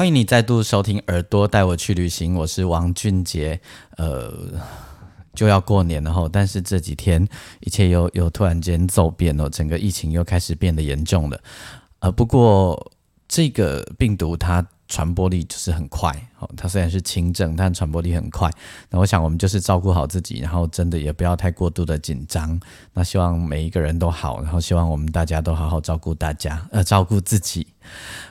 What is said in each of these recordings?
欢迎你再度收听《耳朵带我去旅行》，我是王俊杰。呃，就要过年了哈，但是这几天一切又又突然间骤变了，整个疫情又开始变得严重了。呃，不过这个病毒它。传播力就是很快，哦，它虽然是轻症，但传播力很快。那我想我们就是照顾好自己，然后真的也不要太过度的紧张。那希望每一个人都好，然后希望我们大家都好好照顾大家，呃，照顾自己。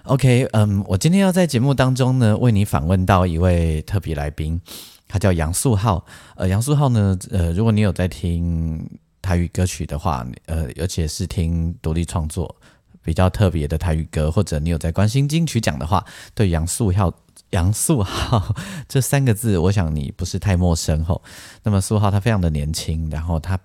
OK，嗯，我今天要在节目当中呢，为你访问到一位特别来宾，他叫杨素浩。呃，杨素浩呢，呃，如果你有在听台语歌曲的话，呃，而且是听独立创作。比较特别的台语歌，或者你有在关心金曲奖的话，对杨素浩、杨素浩这三个字，我想你不是太陌生吼。那么素浩他非常的年轻，然后他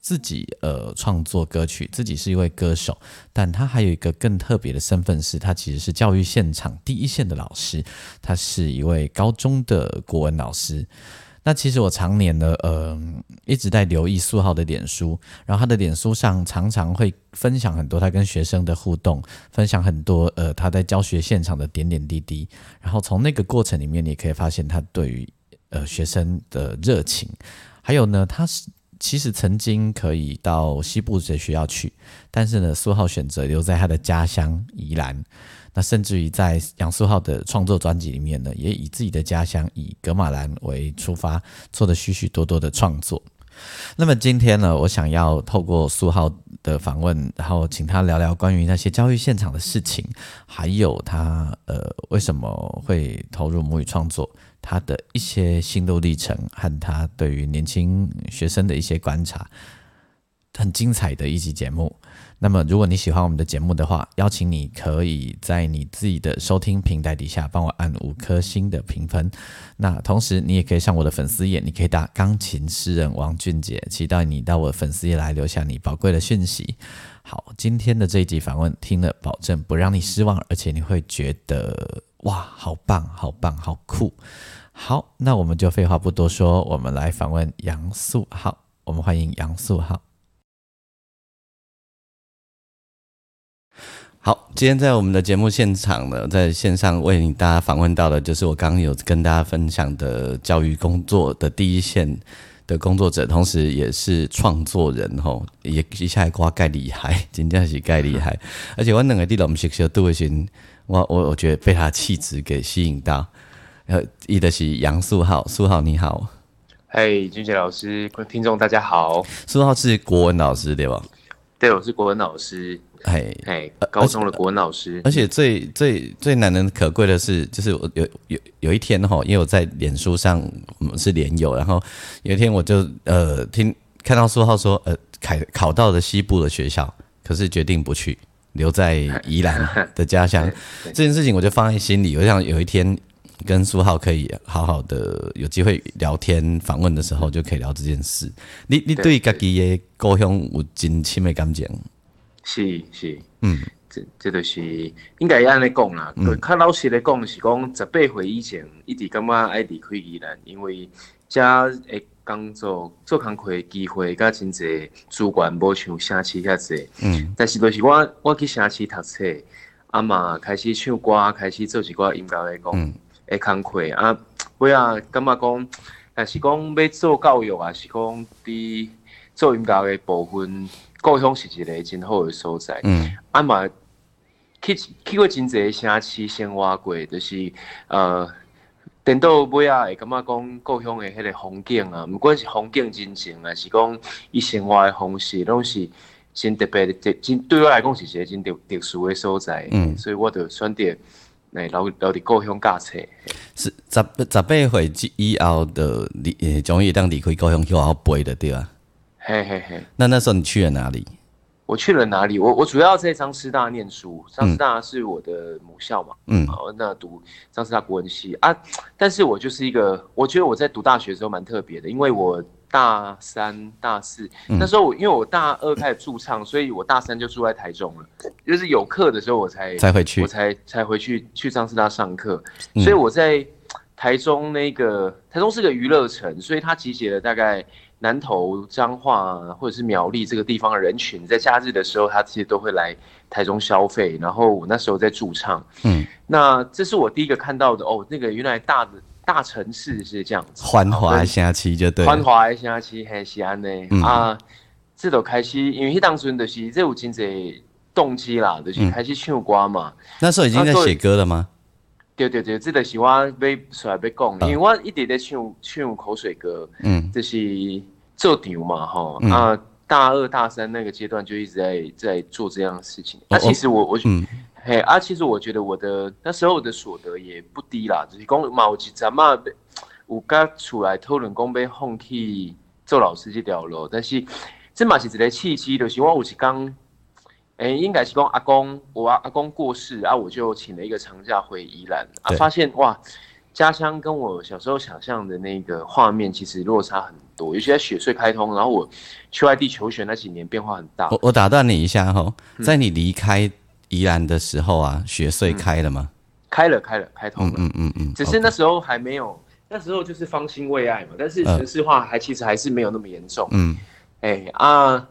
自己呃创作歌曲，自己是一位歌手，但他还有一个更特别的身份，是他其实是教育现场第一线的老师，他是一位高中的国文老师。那其实我常年呢，呃，一直在留意素浩的脸书，然后他的脸书上常常会分享很多他跟学生的互动，分享很多呃他在教学现场的点点滴滴，然后从那个过程里面，你可以发现他对于呃学生的热情，还有呢，他是其实曾经可以到西部的学校去，但是呢，苏浩选择留在他的家乡宜兰。那甚至于在杨素浩的创作专辑里面呢，也以自己的家乡以格马兰为出发，做了许许多多的创作。那么今天呢，我想要透过苏浩的访问，然后请他聊聊关于那些教育现场的事情，还有他呃为什么会投入母语创作，他的一些心路历程和他对于年轻学生的一些观察，很精彩的一集节目。那么，如果你喜欢我们的节目的话，邀请你可以在你自己的收听平台底下帮我按五颗星的评分。那同时，你也可以上我的粉丝页，你可以打钢琴诗人王俊杰，期待你到我的粉丝页来留下你宝贵的讯息。好，今天的这一集访问听了，保证不让你失望，而且你会觉得哇，好棒，好棒，好酷。好，那我们就废话不多说，我们来访问杨素浩。我们欢迎杨素浩。好，今天在我们的节目现场呢，在线上为你大家访问到的，就是我刚刚有跟大家分享的教育工作的第一线的工作者，同时也是创作人吼，也一下瓜盖厉害，真正是盖厉害。而且我两个弟们识小杜伟勋，我我我觉得被他气质给吸引到。呃，一的是杨素浩，素浩你好，嘿，俊杰老师，听众大家好，素浩是国文老师对吧？对，我是国文老师。哎哎，高中的国文老师，而且最最最难能可贵的是，就是我有有有一天哈，因为我在脸书上我们是连友，然后有一天我就呃听看到苏浩说呃考考到了西部的学校，可是决定不去，留在宜兰 的家乡，这件事情我就放在心里，我想有一天跟苏浩可以好好的有机会聊天访问的时候，就可以聊这件事。你你对家己的故乡有真深的感情？是是，嗯，这这就是应该安尼讲啦。较老实来讲，是讲十八岁以前一直感觉爱离开宜兰，因为遮诶工作做工课机会甲真济资源无像城市遐济。嗯，但是就是我我去城市读册，啊嘛开始唱歌，开始做一寡音乐来讲诶工课啊，尾啊感觉讲，但是讲要做教育啊，是讲伫做音乐诶部分。故乡是一个真好的所在，嗯，啊嘛去去过真济城市生活过，就是呃，等到尾啊会感觉讲故乡的迄个风景啊，毋管是风景真情啊，是讲伊生活的方式，拢是真特别的，真对我来讲是一个真特特殊的所在，嗯，所以我就选择来留留伫故乡教册。是十十八岁以后的离，终于当离开故乡去好好背的对啊。嘿嘿嘿，那那时候你去了哪里？我去了哪里？我我主要在张师大念书，张师大是我的母校嘛，嗯，好，那读张师大国文系啊。但是我就是一个，我觉得我在读大学的时候蛮特别的，因为我大三、大四那时候，我因为我大二开始驻唱，所以我大三就住在台中了，就是有课的时候我才才回去，我才才回去去张师大上课，所以我在。台中那个台中是个娱乐城，所以它集结了大概南投、彰化或者是苗栗这个地方的人群，在假日的时候，他其实都会来台中消费。然后我那时候在驻唱，嗯，那这是我第一个看到的哦，那个原来大的大城市是这样子，繁华下期就对，繁华下期还是安呢啊，这都开始，因为当时就是这有经济动机啦，就是开始唱歌嘛。那时候已经在写歌了吗？对对对，这个是我要出来要讲，因为我一直在唱唱口水歌，嗯，就是做场嘛，哈啊，大二大三那个阶段就一直在在做这样的事情。那其实我我嘿啊，其实我觉得我的那时候的所得也不低啦，就是讲嘛，有一阵嘛，有刚出来讨论讲被放弃做老师这条路，但是这嘛是一个契机，就是我有一刚。哎，应该是讲阿公，我阿阿公过世啊，我就请了一个长假回宜兰啊，发现哇，家乡跟我小时候想象的那个画面其实落差很多，尤其在雪隧开通，然后我去外地求学那几年变化很大。我我打断你一下哈，在你离开宜兰的时候啊，雪隧开了吗？开了，开了，开通了。嗯嗯嗯，只是那时候还没有，那时候就是方兴未艾嘛，但是城市化还其实还是没有那么严重。嗯，哎啊。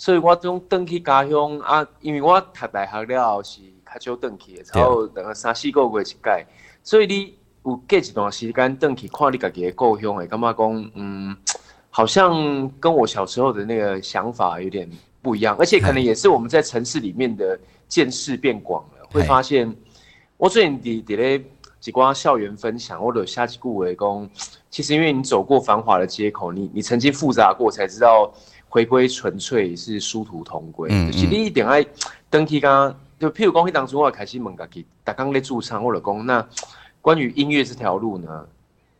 所以我种登去家乡啊，因为我读大学了后是较少登去的，然后等个三四个月一届，所以你有隔一段时间登去看你家己的故乡，会感觉讲，嗯，好像跟我小时候的那个想法有点不一样，而且可能也是我们在城市里面的见识变广了，会发现，我最近伫伫咧几光校园分享或者下几句话讲，其实因为你走过繁华的街口，你你曾经复杂过，才知道。回归纯粹是殊途同归，就是你一定爱登去刚，就譬如讲，去当初我开始问家己，大刚咧驻唱或者讲，那关于音乐这条路呢，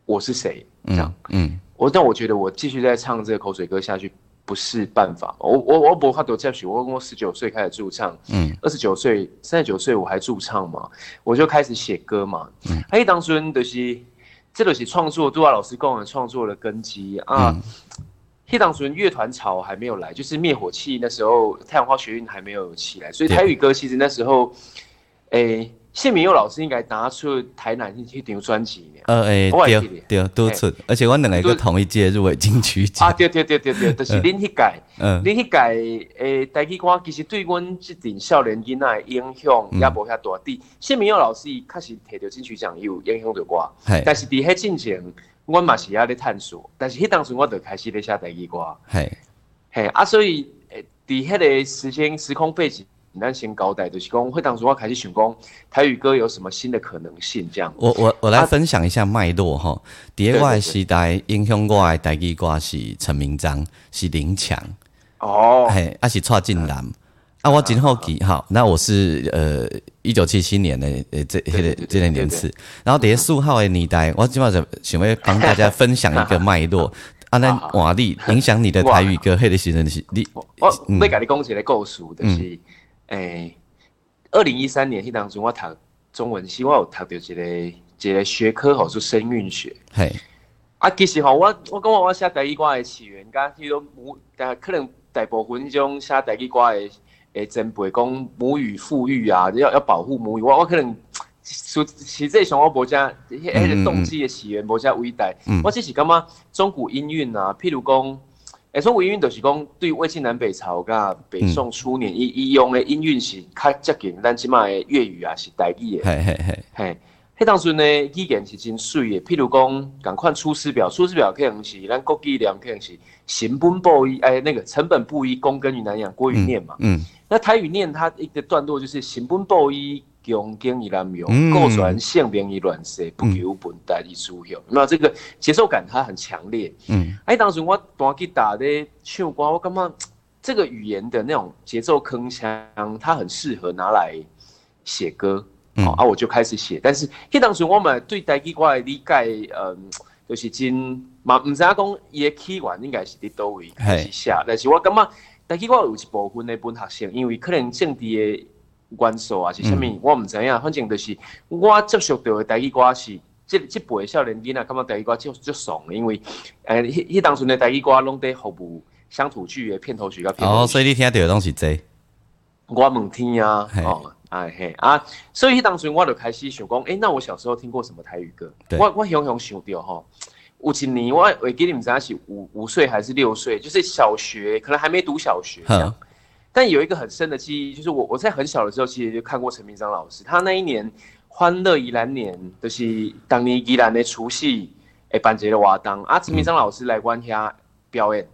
我是谁？这样，嗯，我但我觉得我继续在唱这个口水歌下去不是办法。我我我不怕多教学，我我十九岁开始驻唱，嗯，二十九岁、三十九岁我还驻唱嘛，我就开始写歌嘛，嗯，哎，当初就是这个是创作，杜华老师跟我创作的根基啊。黑党纯乐团潮还没有来，就是灭火器那时候太阳花学运还没有起来，所以台语歌其实那时候，诶，谢明佑老师应该拿出台南去张专辑呢。呃，诶，对对都出，而且我两个同一届入围金曲奖。啊，对对对对对，就是恁迄届，嗯，恁迄届诶，台语歌其实对阮即阵少年囡仔影响也无遐大。滴谢明佑老师伊确实摕到金曲奖有影响到我，但是伫迄进前。我嘛是也咧探索，但是迄当时我就开始咧写台语歌，嘿，嘿啊，所以诶，伫迄个时间时空背景，咱先交代，就是讲，迄当时我开始想讲台语歌有什么新的可能性，这样。我我我来分享一下脉络哈。第一个时代影响我的台语歌是陈明章，是林强，哦，嘿，啊是蔡进南。啊，我真好奇好，那我是呃一九七七年的呃这这这类年次，然后第数号的年代，我今晚就想要帮大家分享一个脉络，啊，那瓦力影响你的台语歌，黑的时阵是你，我我甲你讲一个故事，就是诶，二零一三年迄当中我读中文系，我有读到一个一个学科，吼，是声韵学，嘿，啊，其实吼，我我感觉我写台语歌的起源，甲迄种母，但可能大部分种写台语歌的。诶，真不会讲母语富裕啊，要要保护母语。我我可能说，其实像我国家迄个动机的起源，国家伟大。我只是感觉中古音韵啊，譬如讲，诶，中古音韵就是讲对魏晋南北朝甲北宋初年伊伊用的音韵是较接近，咱即卖粤语啊是代语的。嘿嘿嘿，嘿。迄当时呢，语言是真水的。譬如讲，赶快出师表，出师表可能是咱国语念，可能是成本不一，哎，那个成本不一，躬耕于南阳，郭于念嘛。嗯。那台语念它一个段落就是行本不一，公耕于南阳，过传性名于乱世，不求本代以书有那这个节奏感它很强烈。嗯。哎，当时我弹吉他咧唱歌，我感觉这个语言的那种节奏铿锵，它很适合拿来写歌。嗯，啊，我就开始写，但是迄当时我们对台语歌的理解，嗯，就是真嘛，唔知影讲伊的起源应该是伫倒位开始写，但是我感觉但是我有一部分的本学生，因为可能政治的元素啊是啥物，我毋知影。反正就是我接触到的台语歌是，即即辈少年囡仔感觉台语歌就就爽，因为诶，迄迄当阵的台语歌拢伫服务乡土剧的片头曲甲片哦，所以你听到的拢是这。我问天啊，哦，哎嘿啊，所以当时我就开始想讲，诶，那我小时候听过什么台语歌？我我雄雄想到吼。有一年，我我给你们讲是五五岁还是六岁，就是小学，可能还没读小学这样。但有一个很深的记忆，就是我我在很小的时候，其实就看过陈明章老师。他那一年欢乐宜兰年，就是当年宜兰的除夕，诶，办一个活动啊，陈明章老师来阮遐表演。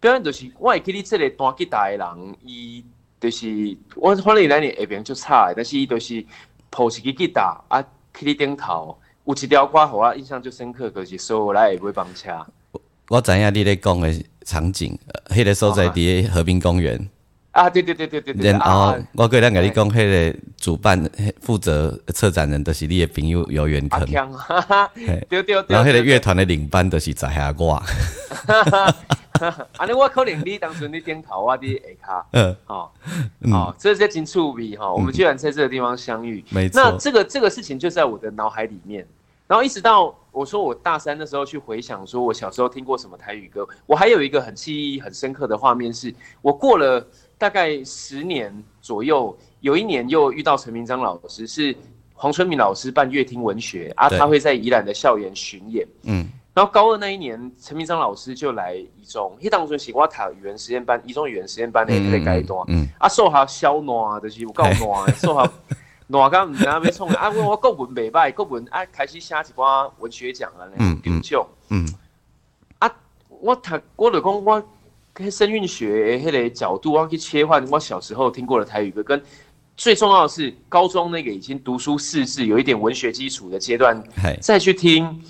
表演就是我会记得这个弹吉他的人，伊就是我欢乐宜兰年下边就差，但是伊就是抱一支吉他啊，去你顶头。有一条歌，互我印象最深刻，就是说来也不会帮车。我知影你咧讲的场景，迄个所在伫和平公园。啊，对对对对对对。然后我过来甲你讲，迄个主办负责策展人，就是你的朋友游园坑。对对对。然后迄个乐团的领班，就是在下我。安尼我可能你当初你点头，我伫下卡。嗯。好，好，这是真趣味哈！我们居然在这个地方相遇。没错。那这个这个事情就在我的脑海里面，然后一直到我说我大三的时候去回想，说我小时候听过什么台语歌。我还有一个很记忆很深刻的画面，是我过了大概十年左右，有一年又遇到陈明章老师，是黄春明老师办乐听文学啊，他会在宜兰的校园巡演。嗯。然后高二那一年，陈明章老师就来一中，迄当时是我读语言实验班，一中语言实验班的迄个阶段，啊，数学小烂，就是有够烂，数学烂到唔知要创啊，我我国文袂歹，国文啊开始写一寡文学奖啊，嗯奖。嗯，啊，我读我就讲我跟声韵学迄个角度，我去切换我小时候听过的台语歌，跟最重要的是高中那个已经读书识字，有一点文学基础的阶段，再去听。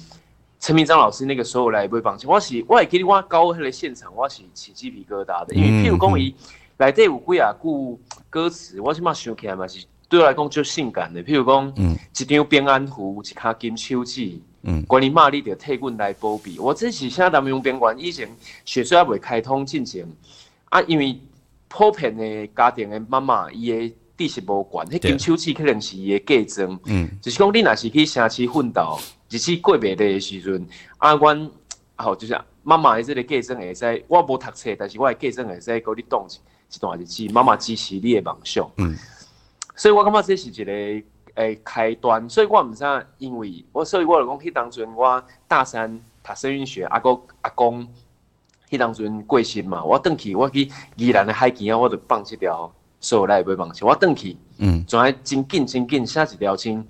陈明章老师那个时候来不会放弃，我是我也给你我高迄个现场，我是起鸡皮疙瘩的，因为譬如讲伊来第五几啊句歌词，我起码想起来嘛是对我来讲就性感的，譬如讲，嗯，一张平安符，一卡金手指，嗯，关于玛丽的替阮来保庇，我这是现在咱们用边关以前血水还未开通进前啊，因为普遍的家庭的妈妈伊的知识无悬，迄金手指可能是伊的嫁妆，嗯，就是讲你若是去城市奋斗。日子过袂的时阵，啊，阮好就是妈妈的这个嫁妆会使，我无读册，但是我的嫁妆会使给你动一段日子，妈妈支持你的梦想。嗯，所以我感觉这是一个诶开端。所以我毋知，因为我所以我就讲，迄当阵我大三读声韵学，阿哥阿公，迄当阵过身嘛，我转去我去宜兰的海边啊，我就放一条所来买放弃，我转去，嗯，转来真紧真紧写一条青，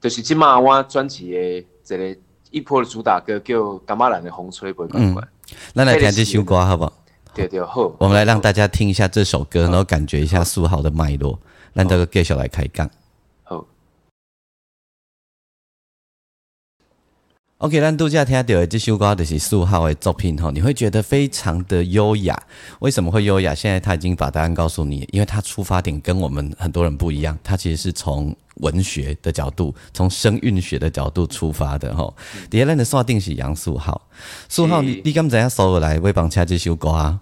就是即马我专辑的。一个一波的主打歌叫《干马兰的风吹不关关》，咱来听这首歌好不好？对对好，我们来让大家听一下这首歌，然后感觉一下苏浩的脉络，让这个继续来开讲。OK，咱度假听到的这首歌就是苏浩的作品吼，你会觉得非常的优雅。为什么会优雅？现在他已经把答案告诉你，因为他出发点跟我们很多人不一样，他其实是从文学的角度，从声韵学的角度出发的吼。第二，咱的设定是杨苏浩，苏浩，你你刚怎样收来为帮恰这首歌啊？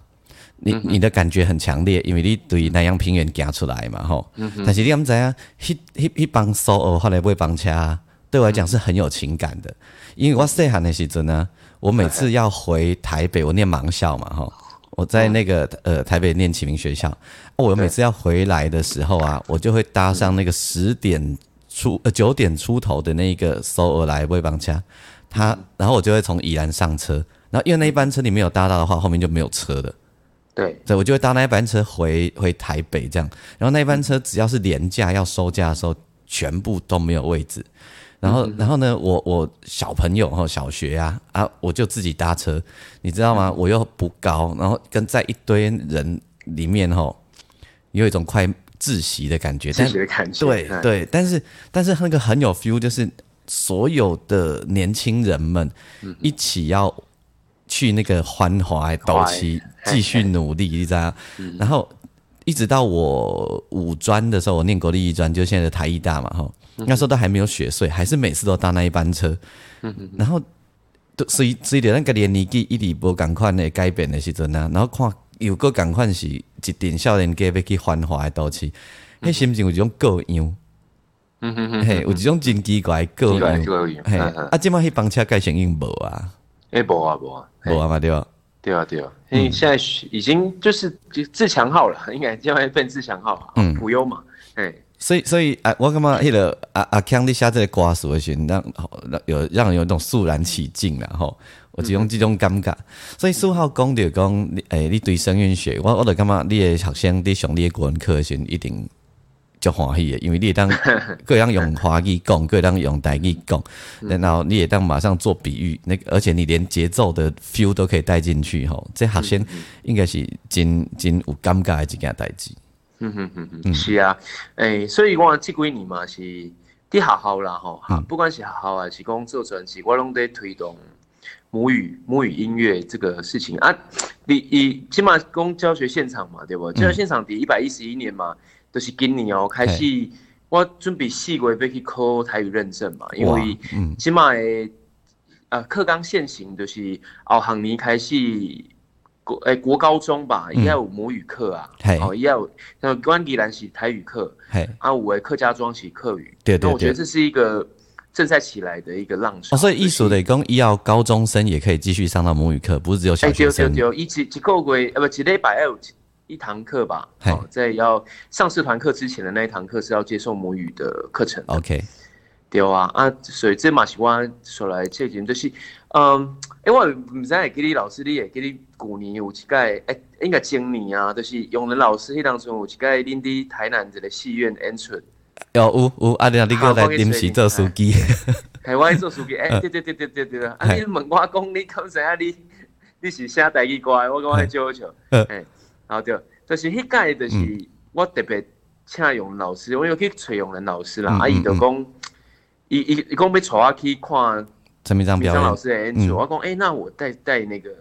你你的感觉很强烈，因为你对南洋平原行出来嘛吼。但是你刚怎样，一一一帮收后后来为帮恰，对我来讲是很有情感的。因为我细汉的时阵呢，我每次要回台北，我念盲校嘛，哈，我在那个呃台北念启明学校，我每次要回来的时候啊，我就会搭上那个十点出呃九点出头的那个首尔来威邦家，他，然后我就会从宜兰上车，然后因为那一班车你没有搭到的话，后面就没有车的，对，对，我就会搭那一班车回回台北这样，然后那一班车只要是廉价要收价的时候，全部都没有位置。然后，然后呢？我我小朋友哈，小学呀啊，我就自己搭车，你知道吗？我又不高，然后跟在一堆人里面哈，有一种快窒息的感觉。窒息的感觉。对对，但是但是那个很有 feel，就是所有的年轻人们一起要去那个欢华斗气，继续努力，你知道？然后一直到我五专的时候，我念国立艺专，就现在的台艺大嘛，哈。那时候都还没有雪隧，还是每次都搭那一班车，然后都所以所以的那个年纪一直无赶快的改变的时阵呢，然后看又搁共款是一定少年家要去繁华的都市，迄心情有一种各样。嗯哼哼，嘿，有一种真奇怪各样。嘿，啊，即摆迄班车改成应无啊？诶，无啊，无啊，无啊嘛对啊，对啊，对啊。因为现在已经就是自强号了，应该将来变自强号，嗯，无忧嘛，哎。所以，所以啊，我感觉迄个阿阿，强你写这个歌词的时候，让让有让人有一种肃然起敬啦吼。有一种这种感觉。所以苏浩讲着讲，诶，你对声韵学，我我就感觉你的学生伫上你的国文课的时，一定就欢喜的，因为你当 各样用华语讲，各样用台语讲，然后你也当马上做比喻，那个而且你连节奏的 feel 都可以带进去吼。这学生应该是真真有感觉的一件代志。嗯哼哼哼，是啊，诶，所以我即几年嘛是伫学校啦吼，不管是学校还是讲做专辑，我拢在推动母语母语音乐这个事情啊。你以起码讲教学现场嘛，对不？教学现场第一百一十一年嘛，都是今年哦开始，我准备四月要去考台语认证嘛，因为起码诶，呃，课纲现行就是后行年开始。国诶，国高中吧，应该有母语课啊，哦，也有像关吉兰是台语课，啊，五位客家庄是客语，对对对，我觉得这是一个正在起来的一个浪潮。所以艺术的讲，要高中生也可以继续上到母语课，不是只有小学生。对对对，一几几个月呃不几礼拜有一堂课吧，好，在要上社团课之前的那一堂课是要接受母语的课程。OK，对啊，啊，所以这嘛是我所来这件就是，嗯。因为我唔知会给你老师，你也给你古年有一届，诶，应该今年啊，就是永仁老师迄当中有一届恁伫台南一个戏院演出。有有有，啊，你你过来临时做书记。台湾做书记，诶，对对对对对对，啊，你问我讲，你讲知影你你是写台语歌，我讲还笑笑。诶，然后对，就是迄届就是我特别请永老师，我有去找永仁老师啦，啊，伊就讲，伊伊伊讲要带我去看。陈明章表演，老师的演出，我讲，哎，那我带带那个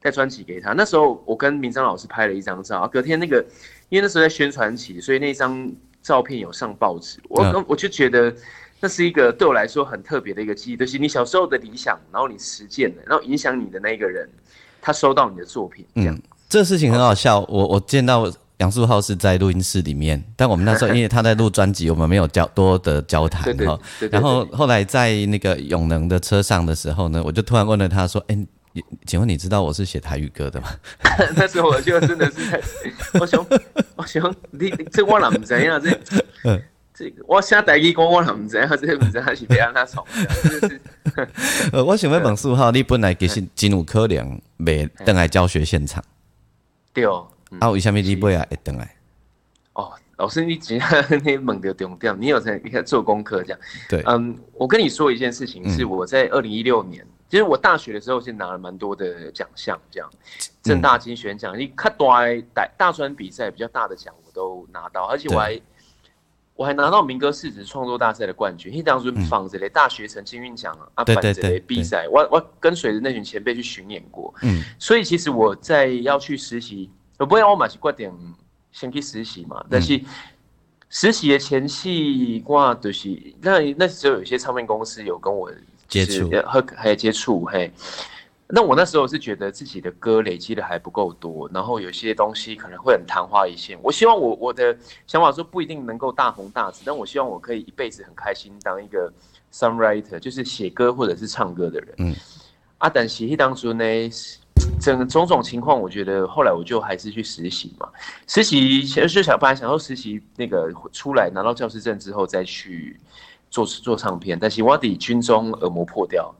带专辑给他。那时候我跟明章老师拍了一张照，隔天那个，因为那时候在宣传期，所以那张照片有上报纸。我我就觉得那是一个对我来说很特别的一个记忆，就是你小时候的理想，然后你实践了，然后影响你的那个人，他收到你的作品，这样。这事情很好笑，我我见到。杨树浩是在录音室里面，但我们那时候因为他在录专辑，我们没有交多的交谈哈。然后后来在那个永能的车上的时候呢，我就突然问了他说：“哎，请问你知道我是写台语歌的吗？” 那时候我就真的是，我想，我想，你这我哪不知样？这，这我写台语歌我哪不知样？这不知道是别让他闯。呃，我想问杨树浩，你本来其实真有可能未登来教学现场。对哦。啊，为什么你不要会等来？哦，老师，你只要你猛的重点，你有在做功课这样。对，嗯，我跟你说一件事情，是我在二零一六年，其实我大学的时候是拿了蛮多的奖项，这样，正大金选奖，你看大大大专比赛比较大的奖我都拿到，而且我还我还拿到民歌四子创作大赛的冠军，因为当时仿着嘞大学城金韵奖啊，反着嘞比赛，我我跟随着那群前辈去巡演过，嗯，所以其实我在要去实习。我不要我嘛是决定先去实习嘛，但是实习的前期我就是那那时候有些唱片公司有跟我接触。和还有接触嘿，那我那时候是觉得自己的歌累积的还不够多，然后有些东西可能会很昙花一现。我希望我我的想法说不一定能够大红大紫，但我希望我可以一辈子很开心当一个 songwriter，就是写歌或者是唱歌的人。嗯，啊，但是当初呢。整个种种情况，我觉得后来我就还是去实习嘛。实习其实就想本来想说实习那个出来拿到教师证之后再去做做唱片，但是我底军中耳膜破掉，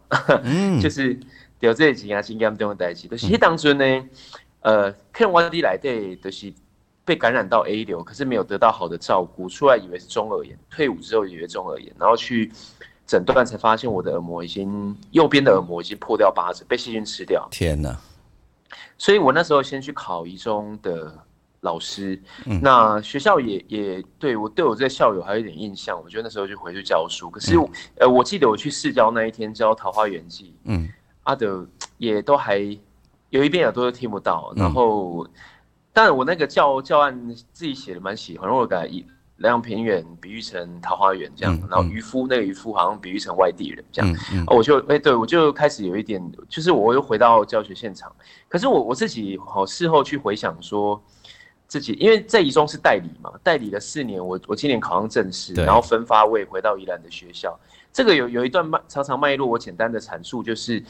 嗯 就是有这几件经验都用在一起。但是当初呢，呃，看我底来对就是被感染到 A 流，可是没有得到好的照顾，出来以为是中耳炎，退伍之后以为中耳炎，然后去。诊断才发现我的耳膜已经右边的耳膜已经破掉八折，被细菌吃掉。天哪！所以我那时候先去考一中的老师，那学校也也对我对我这个校友还有一点印象，我觉得那时候就回去教书。可是呃，我记得我去试教那一天教《桃花源记》，嗯，阿德 也都还有一边耳朵都听不到。然后，但我那个教教案自己写的蛮喜欢，我改莱阳平原比喻成桃花源这样，然后渔夫那个渔夫好像比喻成外地人这样，我就哎对我就开始有一点，就是我又回到教学现场，可是我我自己好事后去回想说，自己因为在宜中是代理嘛，代理了四年，我我今年考上正式，然后分发我也回到宜兰的学校，这个有有一段脉长长脉络，我简单的阐述就是。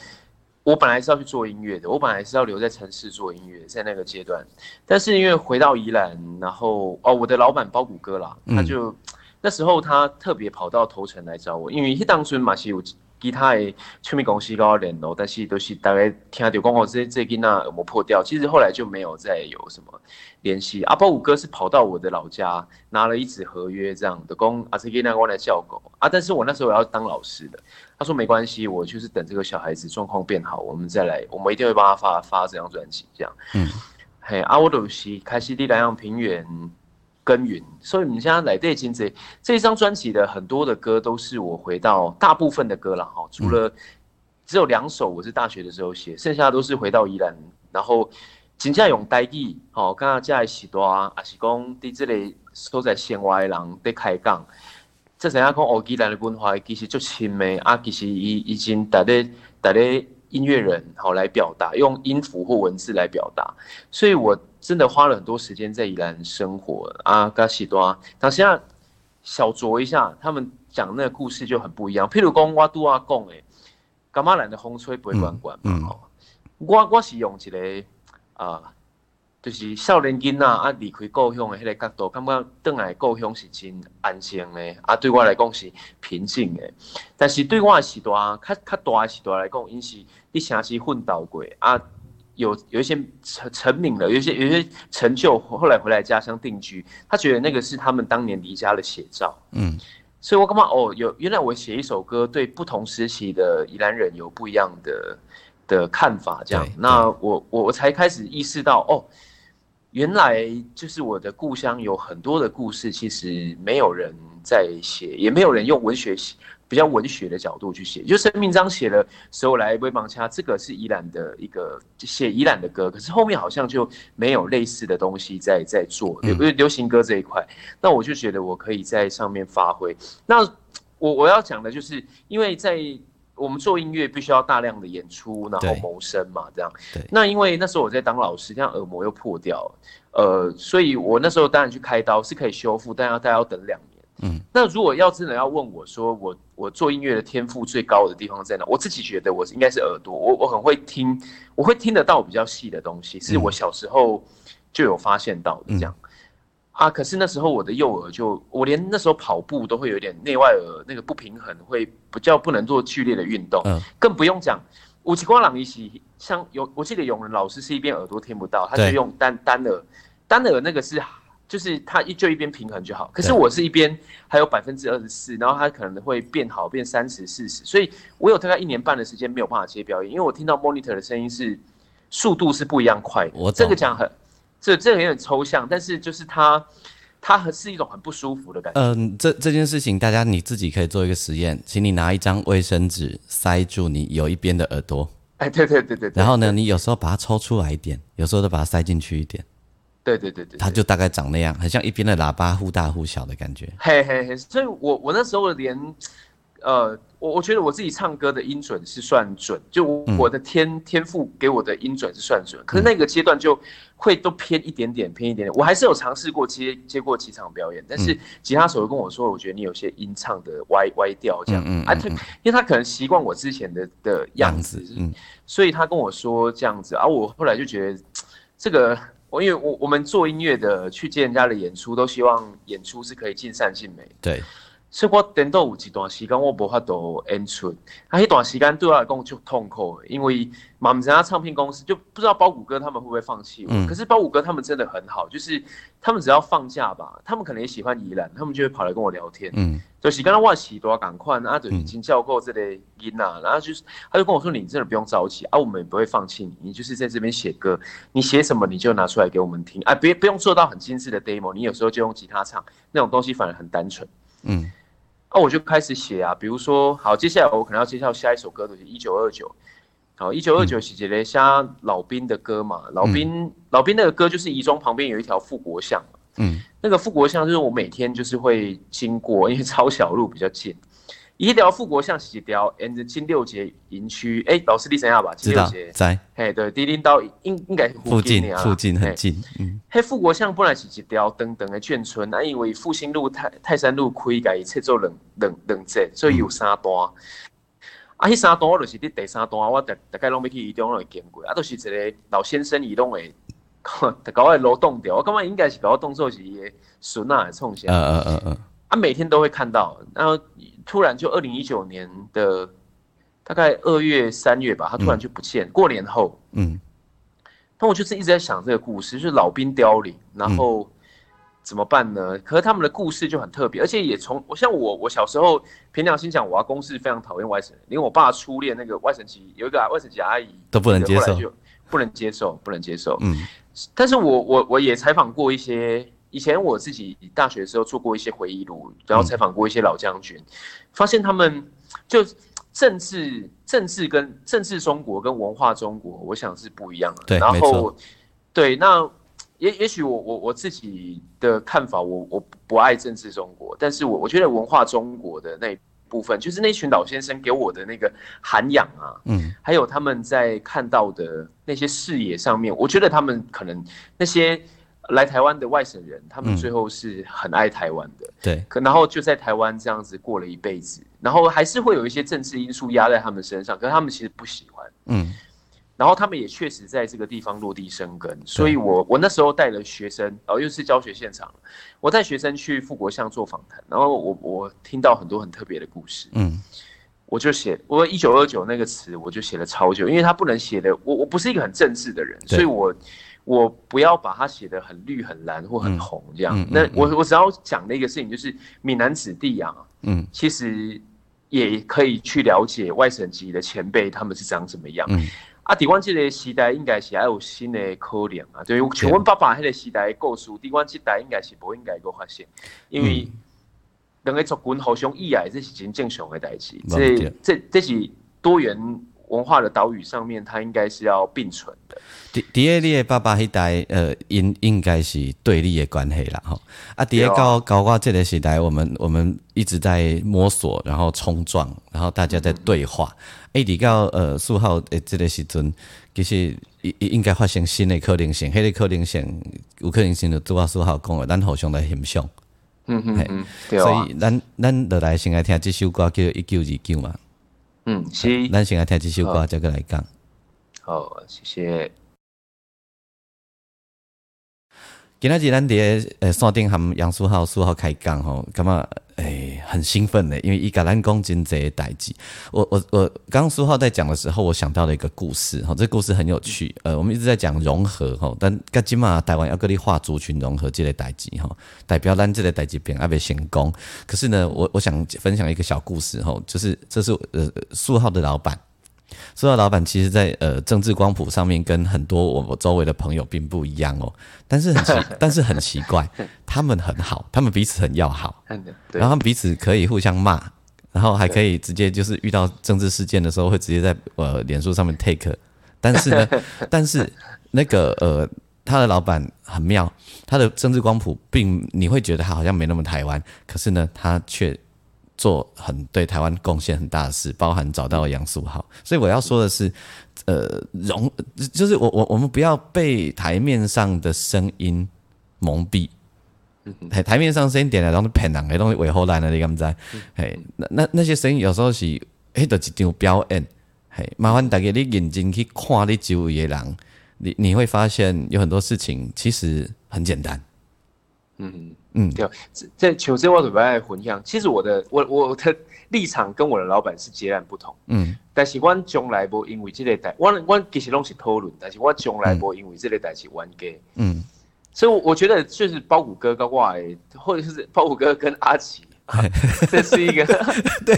我本来是要去做音乐的，我本来是要留在城市做音乐，在那个阶段，但是因为回到宜兰，然后哦，我的老板包谷哥啦，他就那时候他特别跑到头城来找我，因为当初马西有。其他的唱片公司跟我联络，但是都是大概听到讲我这这吉那有没破掉，其实后来就没有再有什么联系。阿波五哥是跑到我的老家拿了一纸合约，这样的公阿这吉那过来叫狗啊，但是我那时候要当老师的，他说没关系，我就是等这个小孩子状况变好，我们再来，我们一定会帮他发发这张专辑，这样。嗯，嘿，阿我都是开始地来让平原。耕耘，所以你现在来对金这这一张专辑的很多的歌都是我回到大部分的歌了哈，除了只有两首我是大学的时候写，剩下都是回到宜兰，然后真正用台语，吼，刚刚在时多啊，是讲伫这里所在县外的人在开讲，这怎样讲？哦，宜兰的文化其实就亲的啊，其实已已经大家大家。音乐人好来表达，用音符或文字来表达，所以我真的花了很多时间在宜兰生活啊，噶西多。但现在小酌一下，他们讲那个故事就很不一样。譬如讲，我拄啊讲诶，干嘛懒得风吹不会管管嘛？我我是用一个啊。就是少年囡仔啊，离开故乡的迄个角度，感觉倒来故乡是真安静的，啊，对我来讲是平静的。但是对我的时代，较较大的时代来讲，因是伫城市奋斗过啊，有有一些成成名了，有些有些成就，后来回来家乡定居，他觉得那个是他们当年离家的写照。嗯，所以我干嘛哦，有原来我写一首歌，对不同时期的宜兰人有不一样的的看法，这样，那我我我才开始意识到哦。原来就是我的故乡有很多的故事，其实没有人在写，也没有人用文学比较文学的角度去写。就生命章写了时候来微芒掐，这个是宜兰的一个写宜兰的歌，可是后面好像就没有类似的东西在在做，流流行歌这一块。那我就觉得我可以在上面发挥。那我我要讲的就是，因为在。我们做音乐必须要大量的演出，然后谋生嘛，这样。那因为那时候我在当老师，这样耳膜又破掉，呃，所以我那时候当然去开刀是可以修复，但要大概要等两年。嗯。那如果要真的要问我说，我我做音乐的天赋最高的地方在哪？我自己觉得我应该是耳朵，我我很会听，我会听得到比较细的东西，是我小时候就有发现到的这样。啊！可是那时候我的右耳就，我连那时候跑步都会有点内外耳那个不平衡，会比较不能做剧烈的运动。嗯，更不用讲，五吉光朗一起像有，我记得永仁老师是一边耳朵听不到，他就用单单耳，单耳那个是就是它一就一边平衡就好。可是我是一边还有百分之二十四，然后它可能会变好变三十四十，所以我有大概一年半的时间没有办法接表演，因为我听到 monitor 的声音是速度是不一样快。我这个讲很。这这个有点抽象，但是就是它，它很是一种很不舒服的感觉。嗯，这这件事情，大家你自己可以做一个实验，请你拿一张卫生纸塞住你有一边的耳朵。哎，对对对对。然后呢，你有时候把它抽出来一点，有时候都把它塞进去一点。对对对对。它就大概长那样，很像一边的喇叭忽大忽小的感觉。嘿嘿嘿，所以我我那时候连。呃，我我觉得我自己唱歌的音准是算准，就我的天天赋给我的音准是算准，可是那个阶段就会都偏一点点，偏一点点。我还是有尝试过接接过几场表演，但是吉他手跟我说，我觉得你有些音唱的歪歪调这样，啊，他因为他可能习惯我之前的的样子，嗯，所以他跟我说这样子，啊，我后来就觉得这个，因为我我们做音乐的去见人家的演出，都希望演出是可以尽善尽美，对。所以我等到有一段时间我无法度演出，啊，迄段时间对我来讲就痛苦，因为嘛唔知啊唱片公司就不知道包谷哥他们会不会放弃我。可是包谷哥他们真的很好，就是他们只要放假吧，他们可能也喜欢宜兰，他们就会跑来跟我聊天。嗯，就是刚刚我喜多赶快啊，就已经叫过这类音啊，然后就是他就跟我说，你真的不用着急啊，我们也不会放弃你，你就是在这边写歌，你写什么你就拿出来给我们听啊，别不用做到很精致的 demo，你有时候就用吉他唱，那种东西反而很单纯。嗯。那我就开始写啊，比如说，好，接下来我可能要介绍下一首歌，就是一九二九。好，一九二九是杰雷虾老兵的歌嘛，老兵老兵那个歌就是宜庄旁边有一条富国巷嗯，那个富国巷就是我每天就是会经过，因为 抄小路比较近。一条富国巷是一条沿着金六节营区，哎，老师你怎样吧？金六街在，嘿，对，迪林到应应该附近，附近很近。嗯，嘿，富国巷本来是一条长长的眷村，啊，因为复兴路、泰泰山路开改切做两两两节，所以有三段。啊，迄三段我就是伫第三段，我大大概拢要去移动拢会经过，啊，都是一个老先生移 动诶，搞我路冻掉，我感觉应该是搞我动作是孙仔创啥？嗯嗯嗯嗯。啊，每天都会看到，然后突然就二零一九年的大概二月三月吧，他突然就不见。过年后，嗯，那我就是一直在想这个故事，就是老兵凋零，然后怎么办呢？可是他们的故事就很特别，而且也从我像我，我小时候凭良心讲，我阿公是非常讨厌外省人，连我爸初恋那个外省籍有一个外省籍阿姨都不能接受，不能接受，不能接受。嗯，但是我我我也采访过一些。以前我自己大学的时候做过一些回忆录，然后采访过一些老将军，发现他们就政治、政治跟政治中国跟文化中国，我想是不一样的。对，然后对，那也也许我我我自己的看法，我我不爱政治中国，但是我我觉得文化中国的那部分，就是那群老先生给我的那个涵养啊，嗯，还有他们在看到的那些视野上面，我觉得他们可能那些。来台湾的外省人，他们最后是很爱台湾的，对。可然后就在台湾这样子过了一辈子，然后还是会有一些政治因素压在他们身上，可是他们其实不喜欢，嗯。然后他们也确实在这个地方落地生根，所以我我那时候带了学生，然后又是教学现场，我带学生去富国巷做访谈，然后我我听到很多很特别的故事，嗯。我就写我一九二九那个词，我就写了超久，因为他不能写的，我我不是一个很正式的人，所以我。我不要把它写得很绿、很蓝或很红这样。那我我只要讲的一个事情，就是闽南子弟啊，嗯，其实也可以去了解外省籍的前辈他们是长什么样。啊，底湾这个时代应该是还有新的可能啊。对，请问爸爸那个时代故事，底湾这代应该是不应该个发现，因为两个族群互相依赖，这是真正常的代志。这这这是多元。文化的岛屿上面，它应该是要并存的。第第二，你的爸爸迄代，呃，应应该是对立的关系啦，吼。啊，第二高高挂这个时代，我们我们一直在摸索，然后冲撞，然后大家在对话。A 第到呃四号的这个时阵，其实应应该发生新的可能性，迄个可能性有可能性就做啊四号讲的，咱互相来欣赏。嗯嗯嗯，对啊所以咱咱落来先来听这首歌叫一九二九嘛。嗯，是。咱先来听这首歌，再过来讲。好，谢谢。今仔日咱伫呃山顶含杨书浩、书浩开讲吼，感觉诶很兴奋的，因为伊甲咱讲真济代志。我我我刚刚书浩在讲的时候，我想到了一个故事哈，这故事很有趣。呃，我们一直在讲融合吼，但甲今嘛台湾要跟你画族群融合这类代志吼，代表咱这类代志变阿未成功。可是呢，我我想分享一个小故事吼，就是这是呃书浩的老板。说到老板，其实，在呃政治光谱上面，跟很多我周围的朋友并不一样哦。但是很奇，但是很奇怪，他们很好，他们彼此很要好，然后他们彼此可以互相骂，然后还可以直接就是遇到政治事件的时候，会直接在呃脸书上面 take。但是呢，但是那个呃他的老板很妙，他的政治光谱并你会觉得他好像没那么台湾，可是呢，他却。做很对台湾贡献很大的事，包含找到杨素浩。所以我要说的是，呃，容就是我我我们不要被台面上的声音蒙蔽。台台面上声音点来都是骗人的，东西尾后来了，你敢不知？嘿，那那那些声音有时候是迄的一场表演。嘿，麻烦大家你眼睛去看你周围的人，你你会发现有很多事情其实很简单。嗯。嗯，对，在求这我准备混响。其实我的我我的立场跟我的老板是截然不同。嗯，但是我从来不因为这个代，我我其实拢是讨论，但是我从来不因为这个代志玩给。嗯，所以我觉得就是包谷哥跟我，或者是包谷哥跟阿奇，这是一个 对。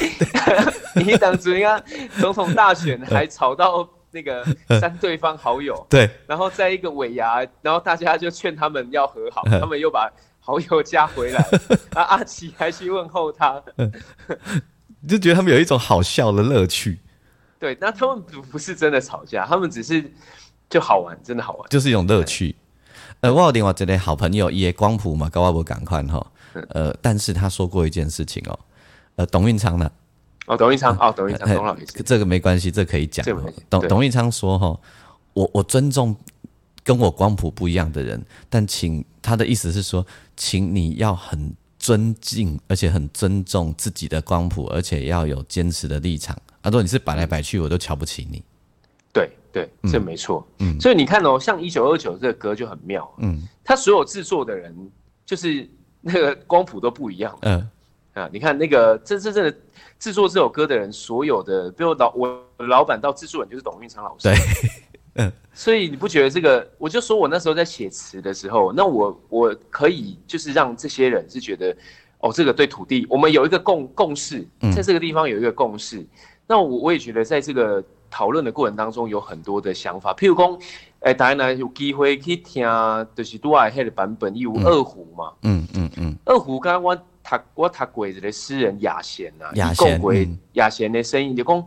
你当初啊，总统大选还吵到那个删对方好友，对，然后在一个尾牙，然后大家就劝他们要和好，他们又把。好友加回来，啊，阿奇还去问候他，就觉得他们有一种好笑的乐趣。对，那他们不不是真的吵架，他们只是就好玩，真的好玩，就是一种乐趣。呃，我有另外一个好朋友也光谱嘛，高阿伯赶快哈。呃，但是他说过一件事情哦，呃，董运昌呢？哦，董运昌，哦，董运昌，董老师，这个没关系，这可以讲。董董运昌说哈，我我尊重跟我光谱不一样的人，但请他的意思是说，请你要很尊敬，而且很尊重自己的光谱，而且要有坚持的立场。他说你是摆来摆去，我都瞧不起你。对对，这没错。嗯，所以你看哦，像一九二九这个歌就很妙。嗯，他所有制作的人就是那个光谱都不一样。嗯啊，你看那个真真正的制作这首歌的人，所有的，比如老我老板到制作人就是董运昌老师。对，嗯。所以你不觉得这个？我就说我那时候在写词的时候，那我我可以就是让这些人是觉得，哦，这个对土地，我们有一个共共识，在这个地方有一个共识。那我我也觉得在这个。讨论的过程当中有很多的想法，譬如讲，诶，大家有机会去听，就是杜爱黑的版本，有二胡嘛，嗯嗯嗯，二胡刚刚我读我读过一个诗人雅贤呐，雅贤，雅贤的声音，就讲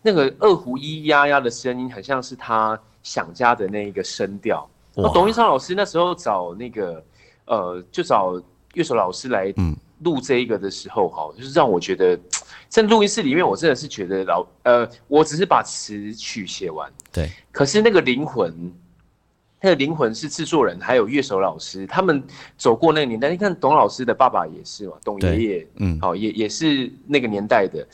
那个二胡咿咿呀呀的声音，很像是他想家的那一个声调。那董一昌老师那时候找那个呃，就找乐手老师来录这一个的时候，哈，就是让我觉得。在录音室里面，我真的是觉得老呃，我只是把词曲写完，对。可是那个灵魂，那个灵魂是制作人还有乐手老师，他们走过那个年代。你看董老师的爸爸也是嘛，董爷爷，嗯，好，也也是那个年代的，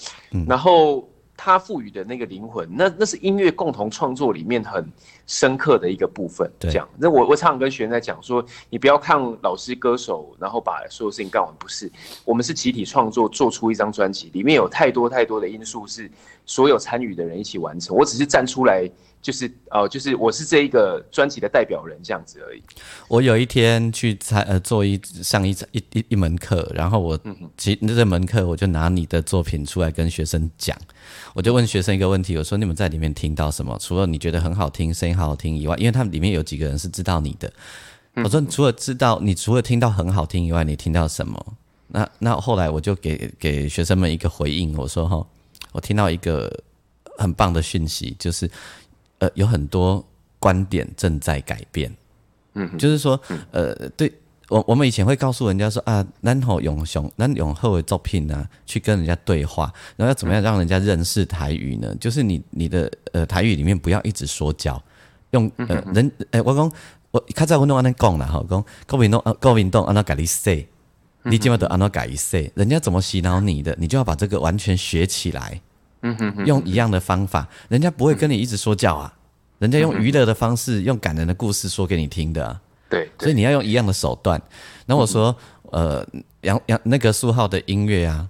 然后。他赋予的那个灵魂，那那是音乐共同创作里面很深刻的一个部分。这样，那我我常常跟学员在讲说，你不要看老师歌手，然后把所有事情干完，不是，我们是集体创作，做出一张专辑，里面有太多太多的因素是所有参与的人一起完成，我只是站出来。就是呃，就是我是这一个专辑的代表人这样子而已。我有一天去参呃做一上一一一一门课，然后我其那这门课我就拿你的作品出来跟学生讲，我就问学生一个问题，我说你们在里面听到什么？除了你觉得很好听，声音好好听以外，因为他们里面有几个人是知道你的。我说除了知道你除了听到很好听以外，你听到什么？那那后来我就给给学生们一个回应，我说哈，我听到一个很棒的讯息，就是。呃，有很多观点正在改变，嗯，就是说，呃，对我我们以前会告诉人家说啊，然后永雄，那永后的作品呢，去跟人家对话，然后要怎么样让人家认识台语呢？就是你你的呃台语里面不要一直说教，用呃人诶，我讲我较早我弄安尼讲啦，哈，讲高民动呃高民动安那改你 say，你今晚得安那改一 say，人家怎么洗脑你的，你就要把这个完全学起来。嗯哼，用一样的方法，人家不会跟你一直说教啊，人家用娱乐的方式，用感人的故事说给你听的。对，所以你要用一样的手段。那我说，呃，杨杨那个苏浩的音乐啊，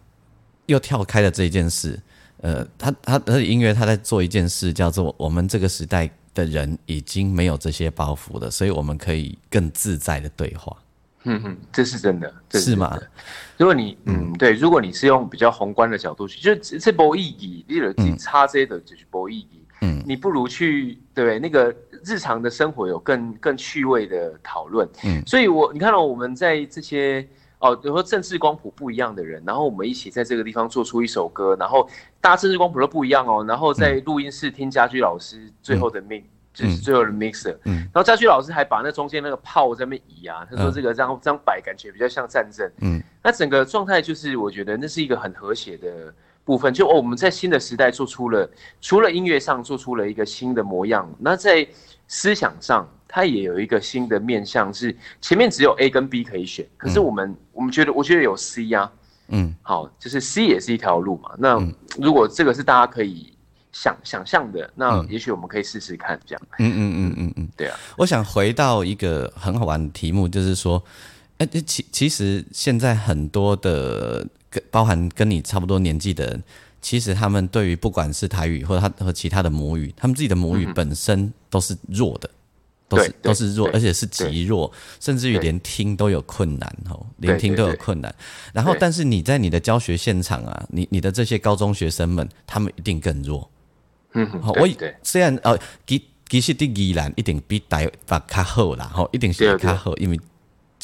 又跳开了这一件事。呃，他他他的音乐他在做一件事，叫做我们这个时代的人已经没有这些包袱了，所以我们可以更自在的对话。嗯哼，这是真的，这是吗？如果你嗯对，如果你是用比较宏观的角度去，就是这波意义，你了解差这的就是波意义。嗯，你不如去对那个日常的生活有更更趣味的讨论。嗯，所以我你看到我们在这些哦，比如说政治光谱不一样的人，然后我们一起在这个地方做出一首歌，然后大家政治光谱都不一样哦，然后在录音室听家居老师最后的命。就是最后的 mixer，嗯，然后家驹老师还把那中间那个炮在那边移啊，他说这个这样这样摆感觉比较像战争，嗯，那整个状态就是我觉得那是一个很和谐的部分，就哦我们在新的时代做出了除了音乐上做出了一个新的模样，那在思想上它也有一个新的面向，是前面只有 A 跟 B 可以选，可是我们我们觉得我觉得有 C 呀，嗯，好，就是 C 也是一条路嘛，那如果这个是大家可以。想想象的，那也许我们可以试试看，这样。嗯嗯嗯嗯嗯，对啊。我想回到一个很好玩的题目，就是说，哎，其其实现在很多的，包含跟你差不多年纪的人，其实他们对于不管是台语或者他和其他的母语，他们自己的母语本身都是弱的，都是都是弱，而且是极弱，甚至于连听都有困难哦，连听都有困难。然后，但是你在你的教学现场啊，你你的这些高中学生们，他们一定更弱。嗯，好，我虽然呃，其其实的依然一定比台北较好啦，吼，一定是较好，因为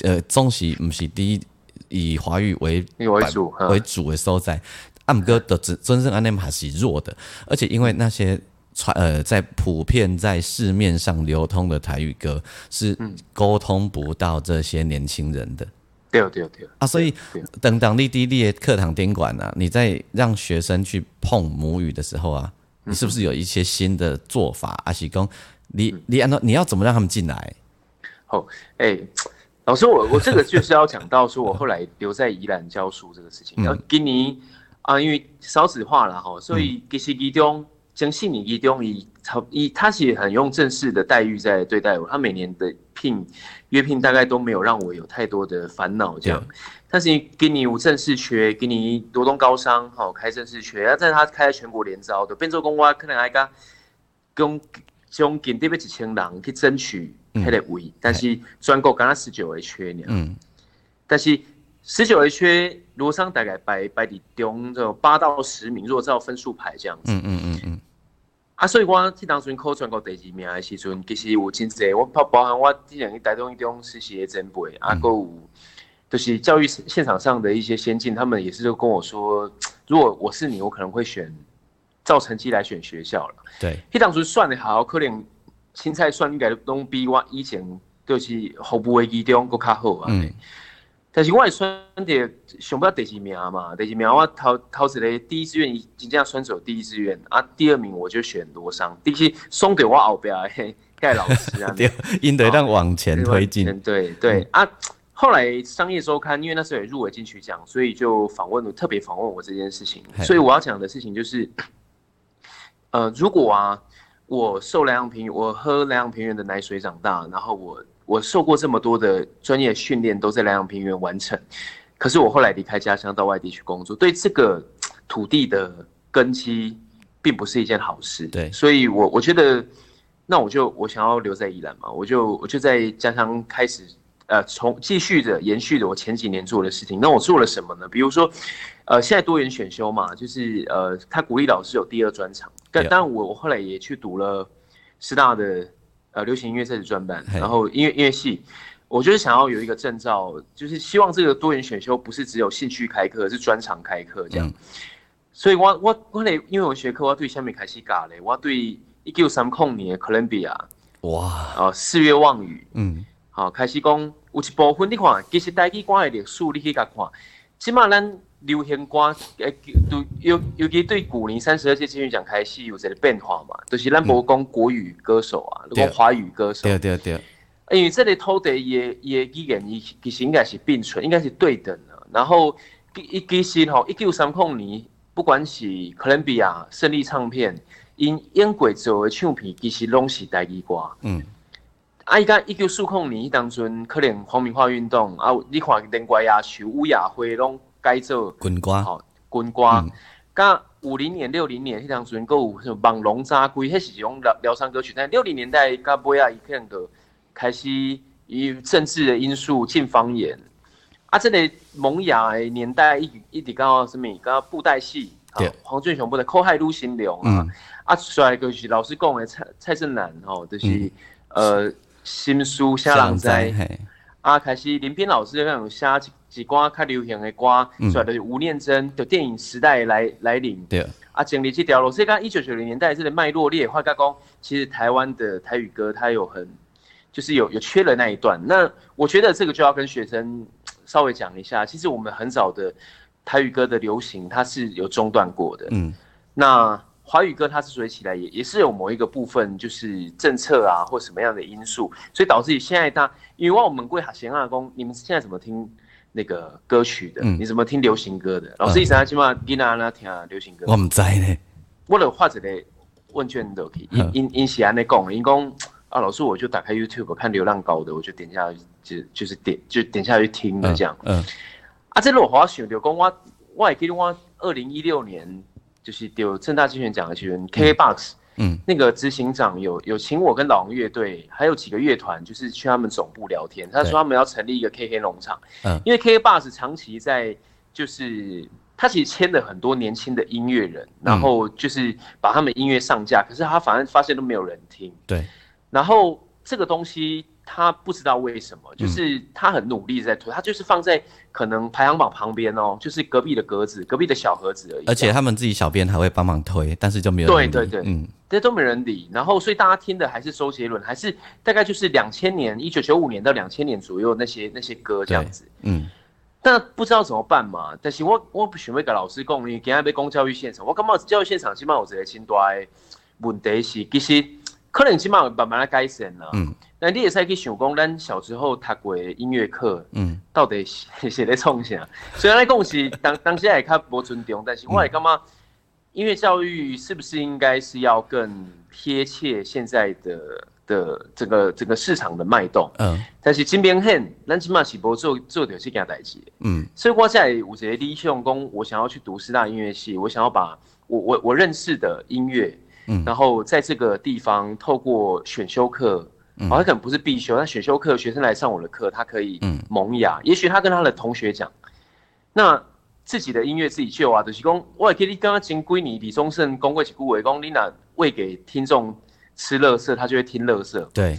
呃，总是毋是以以华语为为主为主的所在，啊，毋过的真真正安尼嘛是弱的，而且因为那些传呃，在普遍在市面上流通的台语歌是沟通不到这些年轻人的。对对对啊，所以等等你滴滴的课堂监管啊，你在让学生去碰母语的时候啊，你是不是有一些新的做法？阿喜公，你你按照你要怎么让他们进来？哦，哎，老师，我我这个就是要讲到说，我后来留在宜兰教书这个事情。要给你啊，因为少子化了哈，所以其实其中。相信你，其中以超以他其实很用正式的待遇在对待我，他每年的聘约聘大概都没有让我有太多的烦恼这样。但是给你无正式缺，给你罗东高商好开正式缺，要在他开全国联招的变奏工我可能还讲跟将近这边几千人去争取迄个位，但是全国刚刚十九个缺呢。嗯，但是十九个缺。罗商大概摆摆伫中，就八到十名，如果照分数排这样子。嗯嗯嗯嗯。啊，所以我去当初考全国第二名的时阵，其实有真济，我包包含我之前去台中一中实习的前辈，啊，够有就是教育现场上的一些先进，他们也是就跟我说，如果我是你，我可能会选照成绩来选学校了。对。去当初算的好，可能青菜算应该拢比我以前就是后部的基中更较好啊。嗯。但是我也选的想不到第几名嘛，第几名我投投一个第一志愿，真正选走第一志愿啊，第二名我就选罗商，第一送给我后边嘿盖老师啊，对，应得让往前推进，对对。啊。后来商业周刊因为那时候也入围金曲奖，所以就访问了特别访问我这件事情，所以我要讲的事情就是，呃，如果啊，我受莱阳平原，我喝莱阳平原的奶水长大，然后我。我受过这么多的专业训练，都在南洋平原完成。可是我后来离开家乡到外地去工作，对这个土地的根基，并不是一件好事。对，所以我我觉得，那我就我想要留在宜兰嘛，我就我就在家乡开始，呃，从继续的延续着我前几年做的事情。那我做了什么呢？比如说，呃，现在多元选修嘛，就是呃，他鼓励老师有第二专长。但当然，我我后来也去读了师大的。呃，流行音乐赛的专班，然后音乐音乐系，我就是想要有一个证照，就是希望这个多元选修不是只有兴趣开课，是专长开课这样。所以我我我嘞，因为我学科，我对下面开始教嘞，我对一九三控年的哥伦比亚，哇，哦，四月望雨，嗯，好，开始讲有一部分你看，其实台语歌的历史你去甲看，起码咱。流行歌，诶，对，尤尤其对古年三十二届金曲奖开始有一个变化嘛，就是咱无讲国语歌手啊，讲华语歌手。对对对。因为这里土地也也语言，伊其实应该是并存，应该是对等的。然后一其实吼，一九三零年，不管是哥伦比亚、胜利唱片，因英国做的唱片，其实拢是台语歌。嗯。啊，伊讲一九四零年当中，可能黄明化运动啊，你看连怪亚球、乌雅辉拢。该做滚瓜，吼滚瓜。甲五零年、六零年，迄当时阵有什么网龙扎龟，迄是种疗疗伤歌曲。但六零年代，甲尾啊，伊可能就开始以政治的因素进方言。啊，这个萌芽的年代一一直到什么？到布袋戏，黄俊雄布袋《口海陆行流》啊。啊，出来就是老师讲的蔡蔡振南吼，就是呃新书下人在。啊，开始林斌老师那种写几几歌较流行的歌，出来的吴念真的电影时代来来临。对。啊，经历这条路，所以讲一九九零年代这个脉络列，话讲，其实台湾的台语歌它有很，就是有有缺了那一段。那我觉得这个就要跟学生稍微讲一下，其实我们很早的台语歌的流行，它是有中断过的。嗯。那。华语歌它之所以起来，也也是有某一个部分，就是政策啊，或什么样的因素，所以导致现在大，因为我们贵哈贤阿公，你们现在怎么听那个歌曲的？你怎么听流行歌的？老师一直在，起码吉娜那听流行歌。我唔知呢。我有画一个问卷都可以，因因因是安尼讲，因讲啊，老师我就打开 YouTube 看流量高的，我就点下去，就就是点就点下去听的这样。嗯。啊，这我好想就讲我我也记得我二零一六年。就是有正大竞选奖的学员，KKBOX，嗯，那个执行长有有请我跟老王乐队，还有几个乐团，就是去他们总部聊天。他说他们要成立一个 KK 农场，嗯，因为 KKBOX 长期在，就是他其实签了很多年轻的音乐人，然后就是把他们音乐上架，可是他反而发现都没有人听，对。然后这个东西他不知道为什么，就是他很努力在推，他就是放在可能排行榜旁边哦，就是隔壁的格子，隔壁的小盒子而已。而且他们自己小编还会帮忙推，但是就没有对对对，嗯，这都没人理。然后所以大家听的还是周杰伦，还是大概就是两千年一九九五年到两千年左右那些那些歌这样子，嗯。但不知道怎么办嘛？但是我我不想要跟老师讲，因为今日要讲教育现场，我感觉教育现场起码有一个真大的问题是，其实可能起码慢慢来改善啦。嗯，那你也使去想讲，咱小时候读过音乐课，嗯，到底是是在创啥？虽然来讲是当 当时也较无尊重，但是我也感觉音乐教育是不是应该是要更贴切现在的？的这个这个市场的脉动，嗯，但是金边很，咱起码是不做做掉这件代志，嗯，所以我在有一个理想，讲，我想要去读师大音乐系，我想要把我我我认识的音乐，嗯，然后在这个地方透过选修课，好像可能不是必修，但选修课学生来上我的课，他可以萌芽，也许他跟他的同学讲，那自己的音乐自己救啊，就是讲我也可以刚刚前归你李宗盛公过几句话，讲你那喂给听众。吃乐色，他就会听乐色。对，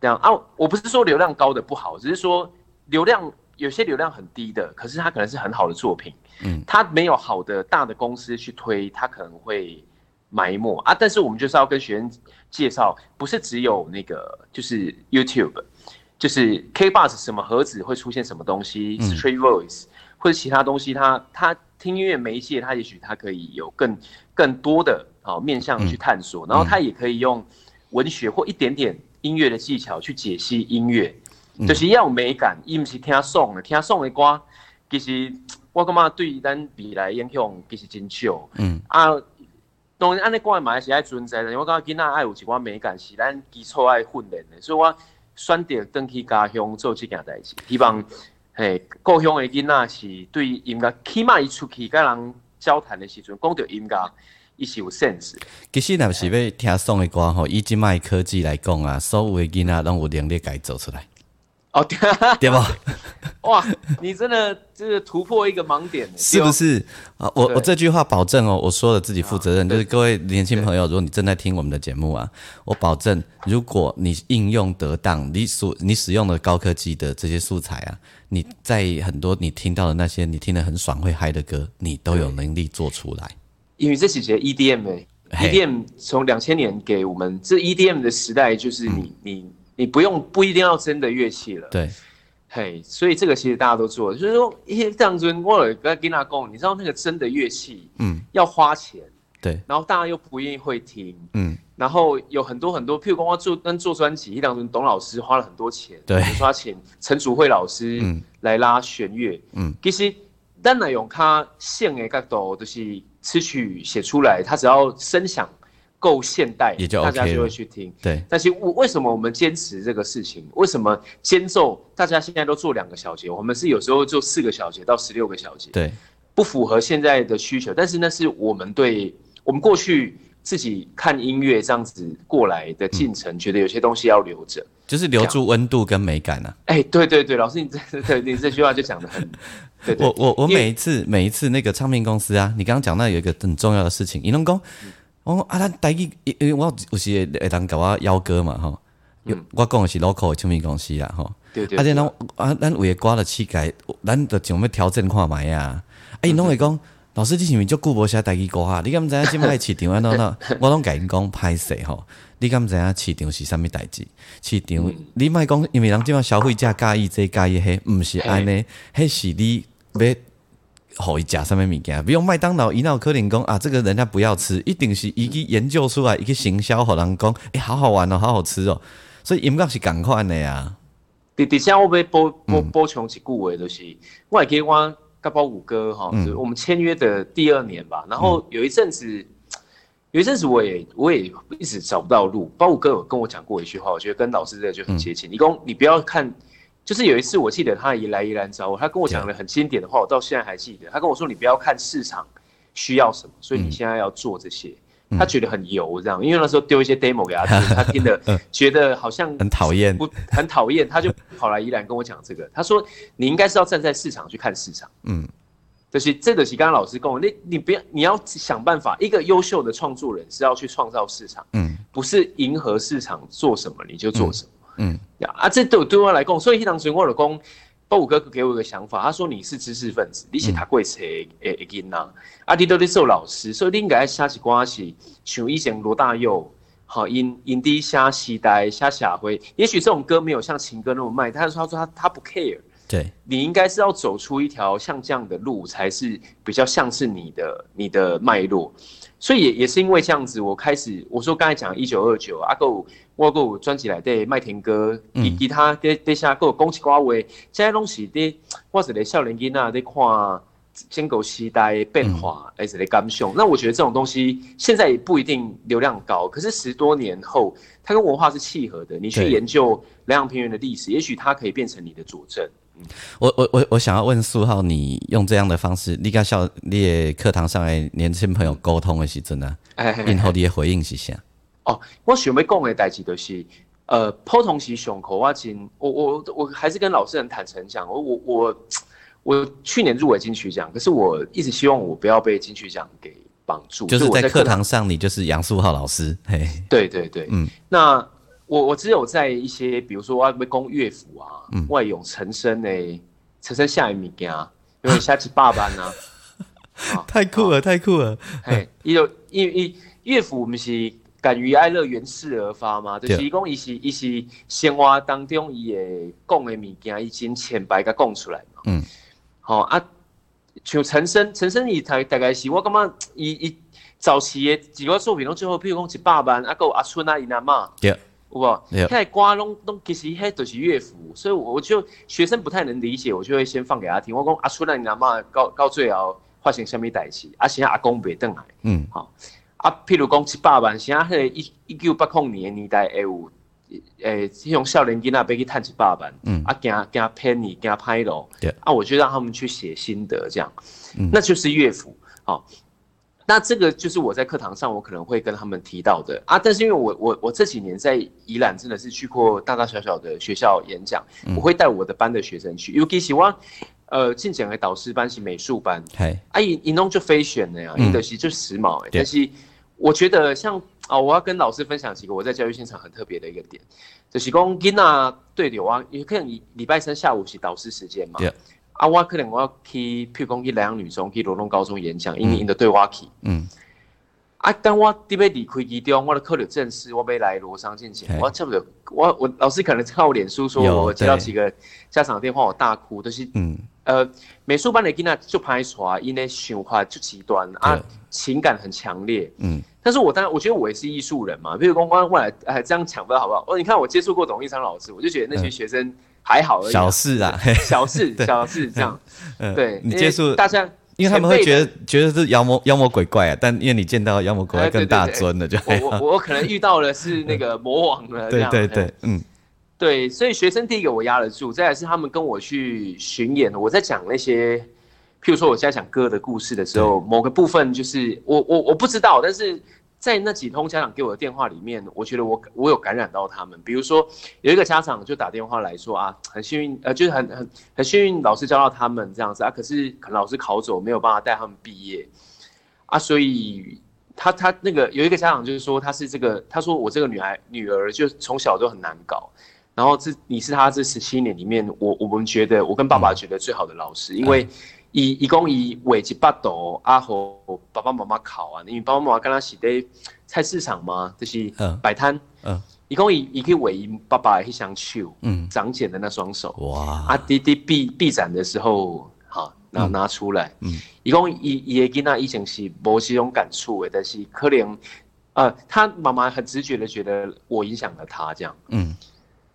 这样啊，我不是说流量高的不好，只是说流量有些流量很低的，可是他可能是很好的作品。嗯，它没有好的大的公司去推，他可能会埋没啊。但是我们就是要跟学生介绍，不是只有那个，就是 YouTube，就是 K Bus 什么盒子会出现什么东西，Street Voice 或者其他东西，他他听音乐媒介，他也许他可以有更更多的。好面向去探索，然后他也可以用文学或一点点音乐的技巧去解析音乐，就是要有美感，伊唔是听爽的，听爽的歌，其实我感觉对咱未来影响其实真少。嗯啊，当然安尼讲的嘛是爱存在的，我感觉囡仔爱有一寡美感是咱基础爱训练的，所以我选择登去家乡做这件代志，希望嘿故乡的囡仔是对音乐，起码伊出去跟人交谈的时阵讲到音乐。伊是有 sense。其实若是要听送的歌吼，以今麦科技来讲啊，所有的囡仔拢有能力改做出来。哦，对对吧？哇，你真的就是突破一个盲点，是不是？啊，我我这句话保证哦，我说了自己负责任，就是各位年轻朋友，如果你正在听我们的节目啊，我保证，如果你应用得当，你所你使用的高科技的这些素材啊，你在很多你听到的那些你听得很爽会嗨的歌，你都有能力做出来。因为这几节 EDM 哎，EDM 从两千年给我们这 EDM 的时代，就是你你你不用不一定要真的乐器了，对，嘿，所以这个其实大家都做，就是说一些这样子，我有跟跟他讲，你知道那个真的乐器，嗯，要花钱，对，然后大家又不愿意会听，嗯，然后有很多很多，譬如说做跟做专辑，一两尊董老师花了很多钱，对，花钱陈祖慧老师来拉弦乐，嗯，其实单来用他线的角度就是。词曲写出来，他只要声响够现代，也就大家就会去听。对，但是为为什么我们坚持这个事情？为什么间奏大家现在都做两个小节，我们是有时候做四个小节到十六个小节？对，不符合现在的需求。但是那是我们对我们过去自己看音乐这样子过来的进程，觉得有些东西要留着，就是留住温度跟美感呢。哎，对对对，老师你这你这句话就讲的很。对我我我每一次每一次那个唱片公司啊，你刚刚讲到有一个很重要的事情，伊拢讲，我啊，咱台语，因为我有时会当甲我邀歌嘛，吼，我讲的是 local 的唱片公司啦，吼，对对，而且咱啊，咱为歌的气概，咱着想要调整看觅啊？哎，拢会讲，老师你是毋是足久无写台语歌啊，你敢知影即摆市场安怎喏？我拢甲因讲歹势吼。你敢知影市场是啥物代志？市场你莫讲，因为人即摆消费者介意这介意迄，毋是安尼，迄是你。别好一食啥物物件，比如麦当劳，伊那可能讲啊，这个人家不要吃，一定是伊去研究出来，一个行销，互人讲，哎，好好玩哦，好好吃哦，所以音乐是共款的呀。第第下我要补补补充一句话，就是我还记我甲包五哥哈，我们签约的第二年吧，然后有一阵子，有一阵子我也我也一直找不到路。包五哥有跟我讲过一句话，我觉得跟老师这个就很接近。你讲你不要看。就是有一次，我记得他一来一来找我，他跟我讲了很经典的话，我到现在还记得。他跟我说：“你不要看市场需要什么，所以你现在要做这些。”他觉得很油这样，因为那时候丢一些 demo 给他听，他听的 觉得好像很讨厌，不很讨厌，他就跑来宜兰跟我讲这个。他说：“你应该是要站在市场去看市场。”嗯，就是这个是刚刚老师跟我，那你不要你要想办法，一个优秀的创作人是要去创造市场，嗯，不是迎合市场做什么你就做什么。嗯，啊，这对对我来讲，所以当时我就讲，包五哥给我一个想法，他说你是知识分子，你是读过册诶诶囡仔，啊，你都在做老师，所以你应该写一关系，像以前罗大佑。好，因因低下时代下下回，也许这种歌没有像情歌那么卖，但是他说他他不 care。对，你应该是要走出一条像这样的路，才是比较像是你的你的脉络。所以也也是因为这样子，我开始我说刚才讲一九二九阿够我够专辑来对麦田歌，以其他对对下够恭喜瓜位，这些东西的或者咧少年囡仔在看。建构时代变化，而且的感受。那我觉得这种东西现在也不一定流量高，可是十多年后，它跟文化是契合的。你去研究两阳平原的历史，也许它可以变成你的佐证。我我我我想要问苏浩，你用这样的方式，你跟校列课堂上的年轻朋友沟通的是真的，然后你的回应是啥？哦，我想要讲的代志就是，呃，普通是上课我真，我我我还是跟老师很坦诚讲，我我我。我去年入围金曲奖，可是我一直希望我不要被金曲奖给绑住。就是在课堂上，你就是杨素浩老师。嘿，对对对，嗯。那我我只有在一些，比如说我要攻乐府啊，外咏陈升诶，陈升下一米啊，因为下次爸爸呢，太酷了，太酷了。嘿，因为因为乐府我们是敢于哀乐，源事而发嘛，就是讲伊是伊是生活当中伊诶讲诶物件，伊真浅白甲讲出来嘛，嗯。好啊，像陈升，陈升伊大大概是我感觉伊伊早期的几个作品拢最后，譬如讲一百万，啊，有阿春啊，伊阿妈，有无？遐个歌拢拢其实迄都是乐府，所以我就学生不太能理解，我就会先放给他听。我讲阿春啊，伊阿妈到到最后发生什么代志，啊，现在阿公袂转来，嗯，好。啊，譬如讲一百万，现在迄个一一九八零年年代会有。诶，这种少年囡仔被去探一百万，嗯，啊，惊惊骗你，惊拍咯，对，啊，我就让他们去写心得，这样，嗯，那就是乐府，好，那这个就是我在课堂上我可能会跟他们提到的啊，但是因为我我我这几年在宜兰真的是去过大大小小的学校演讲，我会带我的班的学生去，尤其喜欢，呃，进讲的导师班是美术班，嘿，啊，一一弄就飞选的呀，有的是就时髦，但是我觉得像。哦，我要跟老师分享几个我在教育现场很特别的一个点，就是讲囡仔对流啊，因为可能礼拜三下午是导师时间嘛，啊，我可能我要去，譬如讲去莱阳女中、去罗东高中演讲，因为因的对我去，嗯，啊，当我准备离开其中，我的课了正式，我要来罗商进前，我差不多，我我老师可能看我脸书说，我接到几个家长电话，我大哭，都是，嗯，呃，美术班的囡仔就拍出来，因为想法就极端啊，情感很强烈，嗯。但是我当然，我觉得我也是艺术人嘛。比如公关过来，哎，这样抢不到好不好？哦，你看我接触过董一昌老师，我就觉得那些学生还好而已。小事啊，小事，小事这样。对，你接触大家，因为他们会觉得觉得是妖魔妖魔鬼怪啊，但因为你见到妖魔鬼怪更大尊了，就我我我可能遇到的是那个魔王了。对对对，嗯，对，所以学生第一个我压得住，再来是他们跟我去巡演，我在讲那些。譬如说，我在讲歌的故事的时候，某个部分就是我我我不知道，但是在那几通家长给我的电话里面，我觉得我我有感染到他们。比如说，有一个家长就打电话来说啊，很幸运，呃，就是很很很幸运，老师教到他们这样子啊，可是可能老师考走，没有办法带他们毕业啊，所以他他那个有一个家长就是说，他是这个，他说我这个女孩女儿就从小就很难搞，然后这你是他这十七年里面，我我们觉得我跟爸爸觉得最好的老师，因为。伊伊讲伊画一百度，啊，和爸爸妈妈考啊，因为爸爸妈妈跟他是在菜市场嘛，就是摆摊。嗯，伊讲伊伊可以画伊爸爸的一双手，嗯，长茧的那双手。哇！啊，弟弟闭闭展的时候，哈，拿拿出来。嗯，伊讲伊伊的囡仔以前是无这种感触的，但是可能，呃，他妈妈很直觉的觉得我影响了他这样。嗯。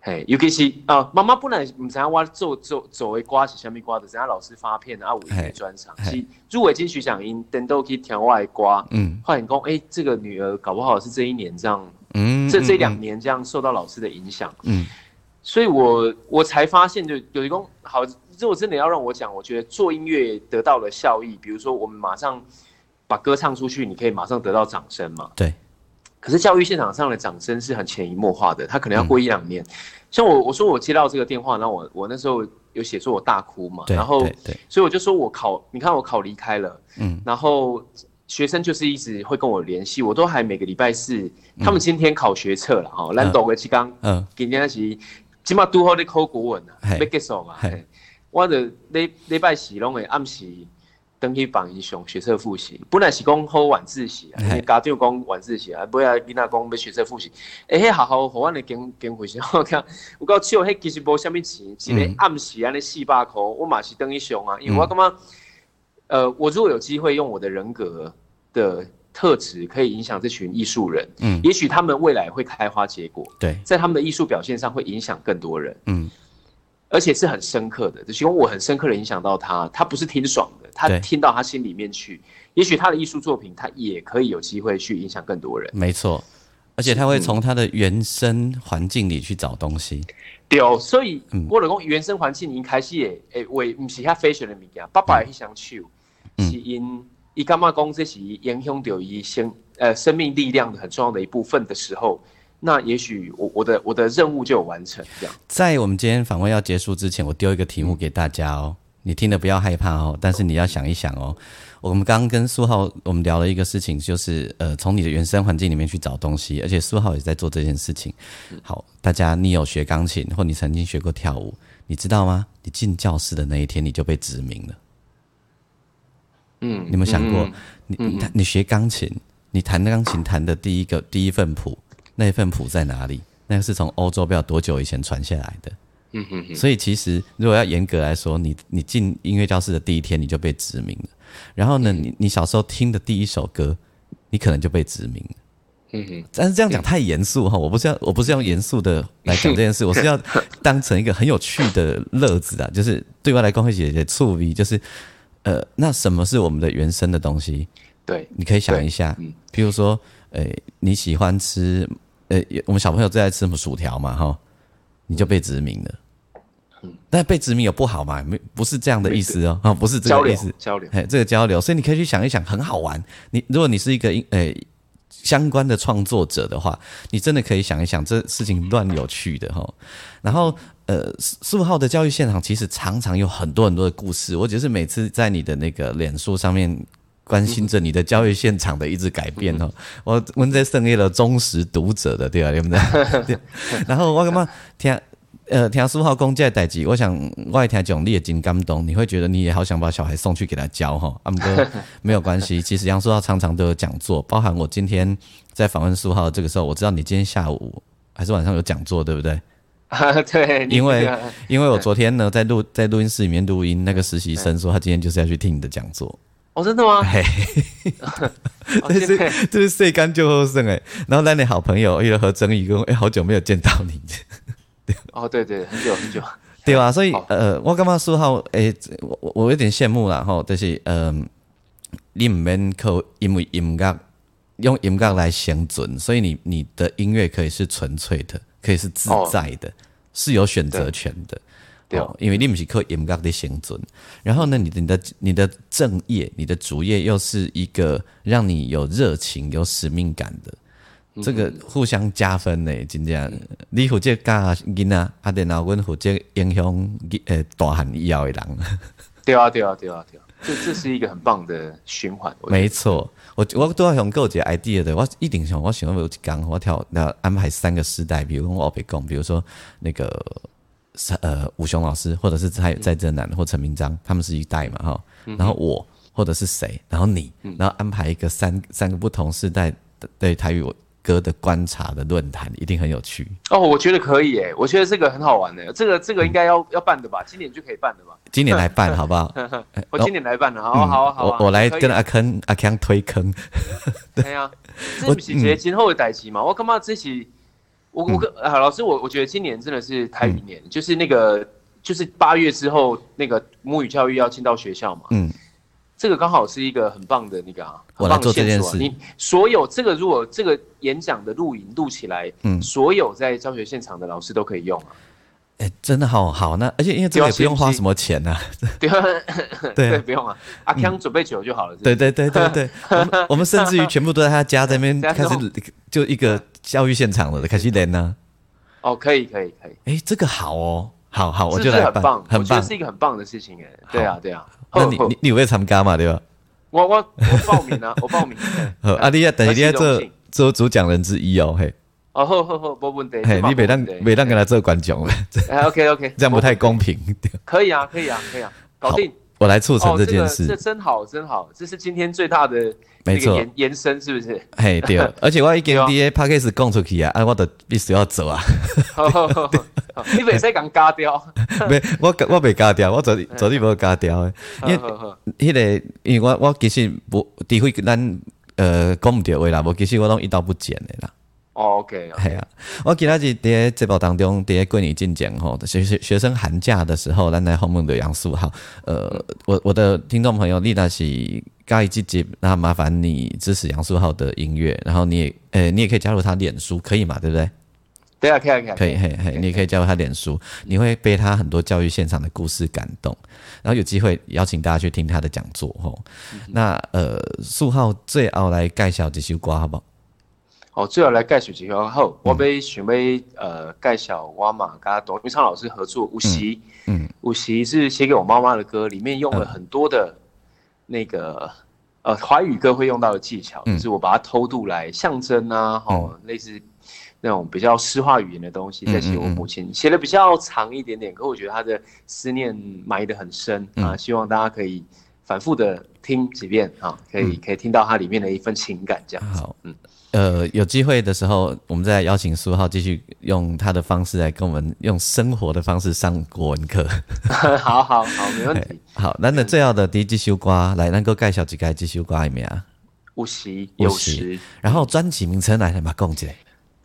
嘿，尤其是啊，妈妈本来唔知影我做做做的歌是虾米歌的，人家老师发片啊，有一些专场，是入围金曲奖，因等都可以听我的歌，嗯，发现讲，哎，这个女儿搞不好是这一年这样，嗯，这这两年这样受到老师的影响，嗯，所以我我才发现，就有一个好，如果真的要让我讲，我觉得做音乐得到了效益，比如说我们马上把歌唱出去，你可以马上得到掌声嘛，对。可是教育现场上的掌声是很潜移默化的，他可能要过一两年。像我，我说我接到这个电话，然后我我那时候有写作，我大哭嘛。然后，所以我就说我考，你看我考离开了。嗯。然后学生就是一直会跟我联系，我都还每个礼拜四，他们今天考学测了哈，咱读个七刚，嗯，今天是起码拄好咧考古文啊，要结束嘛，我的礼礼拜四拢会暗时。登去帮伊上学测复习，本来是讲好晚自习啊，家长讲晚自习啊，不要囡仔讲要学测复习，哎，迄学校互阮的经经费是我看，有够笑，迄其实无虾米钱，一个暗时安尼四百箍，我嘛是登去上啊，因为我感觉，呃，我如果有机会用我的人格的特质，可以影响这群艺术人，嗯，也许他们未来会开花结果，对，在他们的艺术表现上会影响更多人，嗯。而且是很深刻的，就是因为我很深刻的影响到他，他不是听爽的，他听到他心里面去，也许他的艺术作品，他也可以有机会去影响更多人。没错，而且他会从他的原生环境里去找东西。对，所以我老公原生环境，一开始诶，诶，为不是他 fashion 的物件，爸爸也想手，是因伊干嘛讲这是影响到伊生呃生命力量的很重要的一部分的时候。那也许我我的我的任务就有完成这样。在我们今天访问要结束之前，我丢一个题目给大家哦，你听了不要害怕哦，但是你要想一想哦。我们刚刚跟苏浩我们聊了一个事情，就是呃从你的原生环境里面去找东西，而且苏浩也在做这件事情。好，大家你有学钢琴或你曾经学过跳舞，你知道吗？你进教室的那一天你就被指名了。嗯，你有没有想过，你你你学钢琴，你弹钢琴弹的第一个第一份谱。那份谱在哪里？那个是从欧洲不知道多久以前传下来的。嗯哼哼。所以其实如果要严格来说，你你进音乐教室的第一天你就被殖民了。然后呢，你你小时候听的第一首歌，你可能就被殖民了。嗯哼。但是这样讲太严肃哈，我不是要我不是用严肃的来讲这件事，我是要 当成一个很有趣的乐子啊，就是对外来公会姐姐触笔，就是呃，那什么是我们的原生的东西？对，你可以想一下，嗯，比如说，呃，你喜欢吃。呃，我们小朋友最爱吃什么薯条嘛，哈，你就被殖民了。嗯，但被殖民有不好嘛？没，不是这样的意思哦，啊，不是这个意思，交流，哎，这个交流，所以你可以去想一想，很好玩。你如果你是一个呃相关的创作者的话，你真的可以想一想，这事情乱有趣的哈。然后，呃，四号的教育现场其实常常有很多很多的故事，我只是每次在你的那个脸书上面。关心着你的教育现场的一直改变哦，我我在胜业了忠实读者的对吧？对不 对？然后我干嘛听呃听苏浩公这代志，我想我听讲你也真感动，你会觉得你也好想把小孩送去给他教哈？阿姆哥没有关系，其实杨苏浩常常都有讲座，包含我今天在访问苏浩这个时候，我知道你今天下午还是晚上有讲座，对不对？啊对，因为因为我昨天呢在录在录音室里面录音，那个实习生说他今天就是要去听你的讲座。哦，真的吗？这是这是岁干就后生哎，然后那你好朋友为了和曾宇跟哎，好久没有见到你。哦，对对，很久很久。对吧？所以呃，我干嘛说好？哎，我我有点羡慕了哈，就是嗯，你唔免靠因为音乐用音乐来生存，所以你你的音乐可以是纯粹的，可以是自在的，是有选择权的。对，因为你不是靠严格的生存，然后呢，你的你的你的正业，你的主业又是一个让你有热情、有使命感的，这个互相加分呢，真正你负责教囡仔，啊，然后阮负责影响呃大汉以后的人。对啊，对啊，对啊，对啊，这这是一个很棒的循环。没错，我我都要想构建 idea 的，我一定想我想要有一讲，我挑那安排三个时代，比如我别讲，比如说那个。呃，武雄老师，或者是蔡蔡正南或陈明章，他们是一代嘛，哈。然后我，或者是谁，然后你，然后安排一个三三个不同世代对台语歌的观察的论坛，一定很有趣。哦，我觉得可以诶，我觉得这个很好玩的，这个这个应该要要办的吧？今年就可以办的吧？今年来办好不好？我今年来办的，好好好。我我来跟阿坑阿康推坑。对呀，这不是节今后的代志嘛？我干嘛这是？我我跟啊老师，我我觉得今年真的是太平年，就是那个就是八月之后那个母语教育要进到学校嘛，嗯，这个刚好是一个很棒的那个啊，我来做这件事。你所有这个如果这个演讲的录影录起来，嗯，所有在教学现场的老师都可以用啊。哎，真的好好，那而且因为这个也不用花什么钱呐，对 对，不用啊，阿康准备酒就好了。对对对对对，我们我们甚至于 全部都在他家这边开始就一个教育现场了，开始练呢。哦，可以可以可以，哎，这个好哦，好好，我觉得很棒，很棒，是一个很棒的事情哎。对啊对啊，那你你你会参加嘛？对吧？我我我报名啊，我报名。好，啊，你啊，等一下做做主讲人之一哦，嘿。哦，好好好，没问题。嘿，你别当别当跟他做观众了。哎，OK OK，这样不太公平。可以啊，可以啊，可以啊，搞定。我来促成这件事，这真好，真好，这是今天最大的没错延延伸，是不是？嘿，对，而且我已经 D A p a c k a g e 讲出去啊，啊，我的必须要走啊。你未使讲加掉，没，我我未加掉，我昨昨天无加掉的，因为迄个，因为我我其实不除非咱呃讲唔到话啦，无其实我拢一刀不剪的啦。OK，系啊，我记得是伫节目当中，伫过年进讲吼，学学学生寒假的时候，咱来后面的杨素浩，呃，我我的听众朋友，你那是介意这集，那麻烦你支持杨素浩的音乐，然后你也，呃，你也可以加入他脸书，可以嘛？对不对？对啊，可以可以可以，嘿嘿，你也可以加入他脸书，你会被他很多教育现场的故事感动，然后有机会邀请大家去听他的讲座吼。那呃，素浩最后来介绍几首歌好不好？哦，最后来介绍几首后，我被想要呃介绍我嘛，跟董玉昌老师合作《无锡》，嗯，《无锡》是写给我妈妈的歌，里面用了很多的那个呃华语歌会用到的技巧，就是我把它偷渡来象征啊，哦，类似。那种比较诗化语言的东西，在写我母亲，写的比较长一点点，可我觉得他的思念埋得很深啊，希望大家可以反复的听几遍啊，可以可以听到它里面的一份情感这样。好，嗯，呃，有机会的时候，我们再邀请苏浩继续用他的方式来跟我们用生活的方式上国文课。好好好，没问题。好，那那最后的第一季修瓜来，能够介绍几个季修瓜里面啊？无锡有时，然后专辑名称来来把共起来。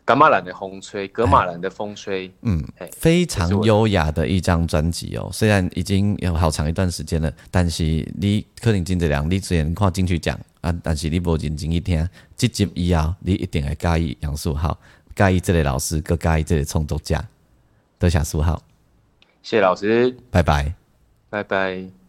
格马兰的风吹，格马兰的风吹，嗯，非常优雅的一张专辑哦。虽然已经有好长一段时间了，但是你可能真这两，你之前跨进去讲啊，但是你无认真去听，即集以后你一定会介意杨树浩，介意即个老师，佮介意即个创作者，多谢树浩，谢老师，拜拜，拜拜。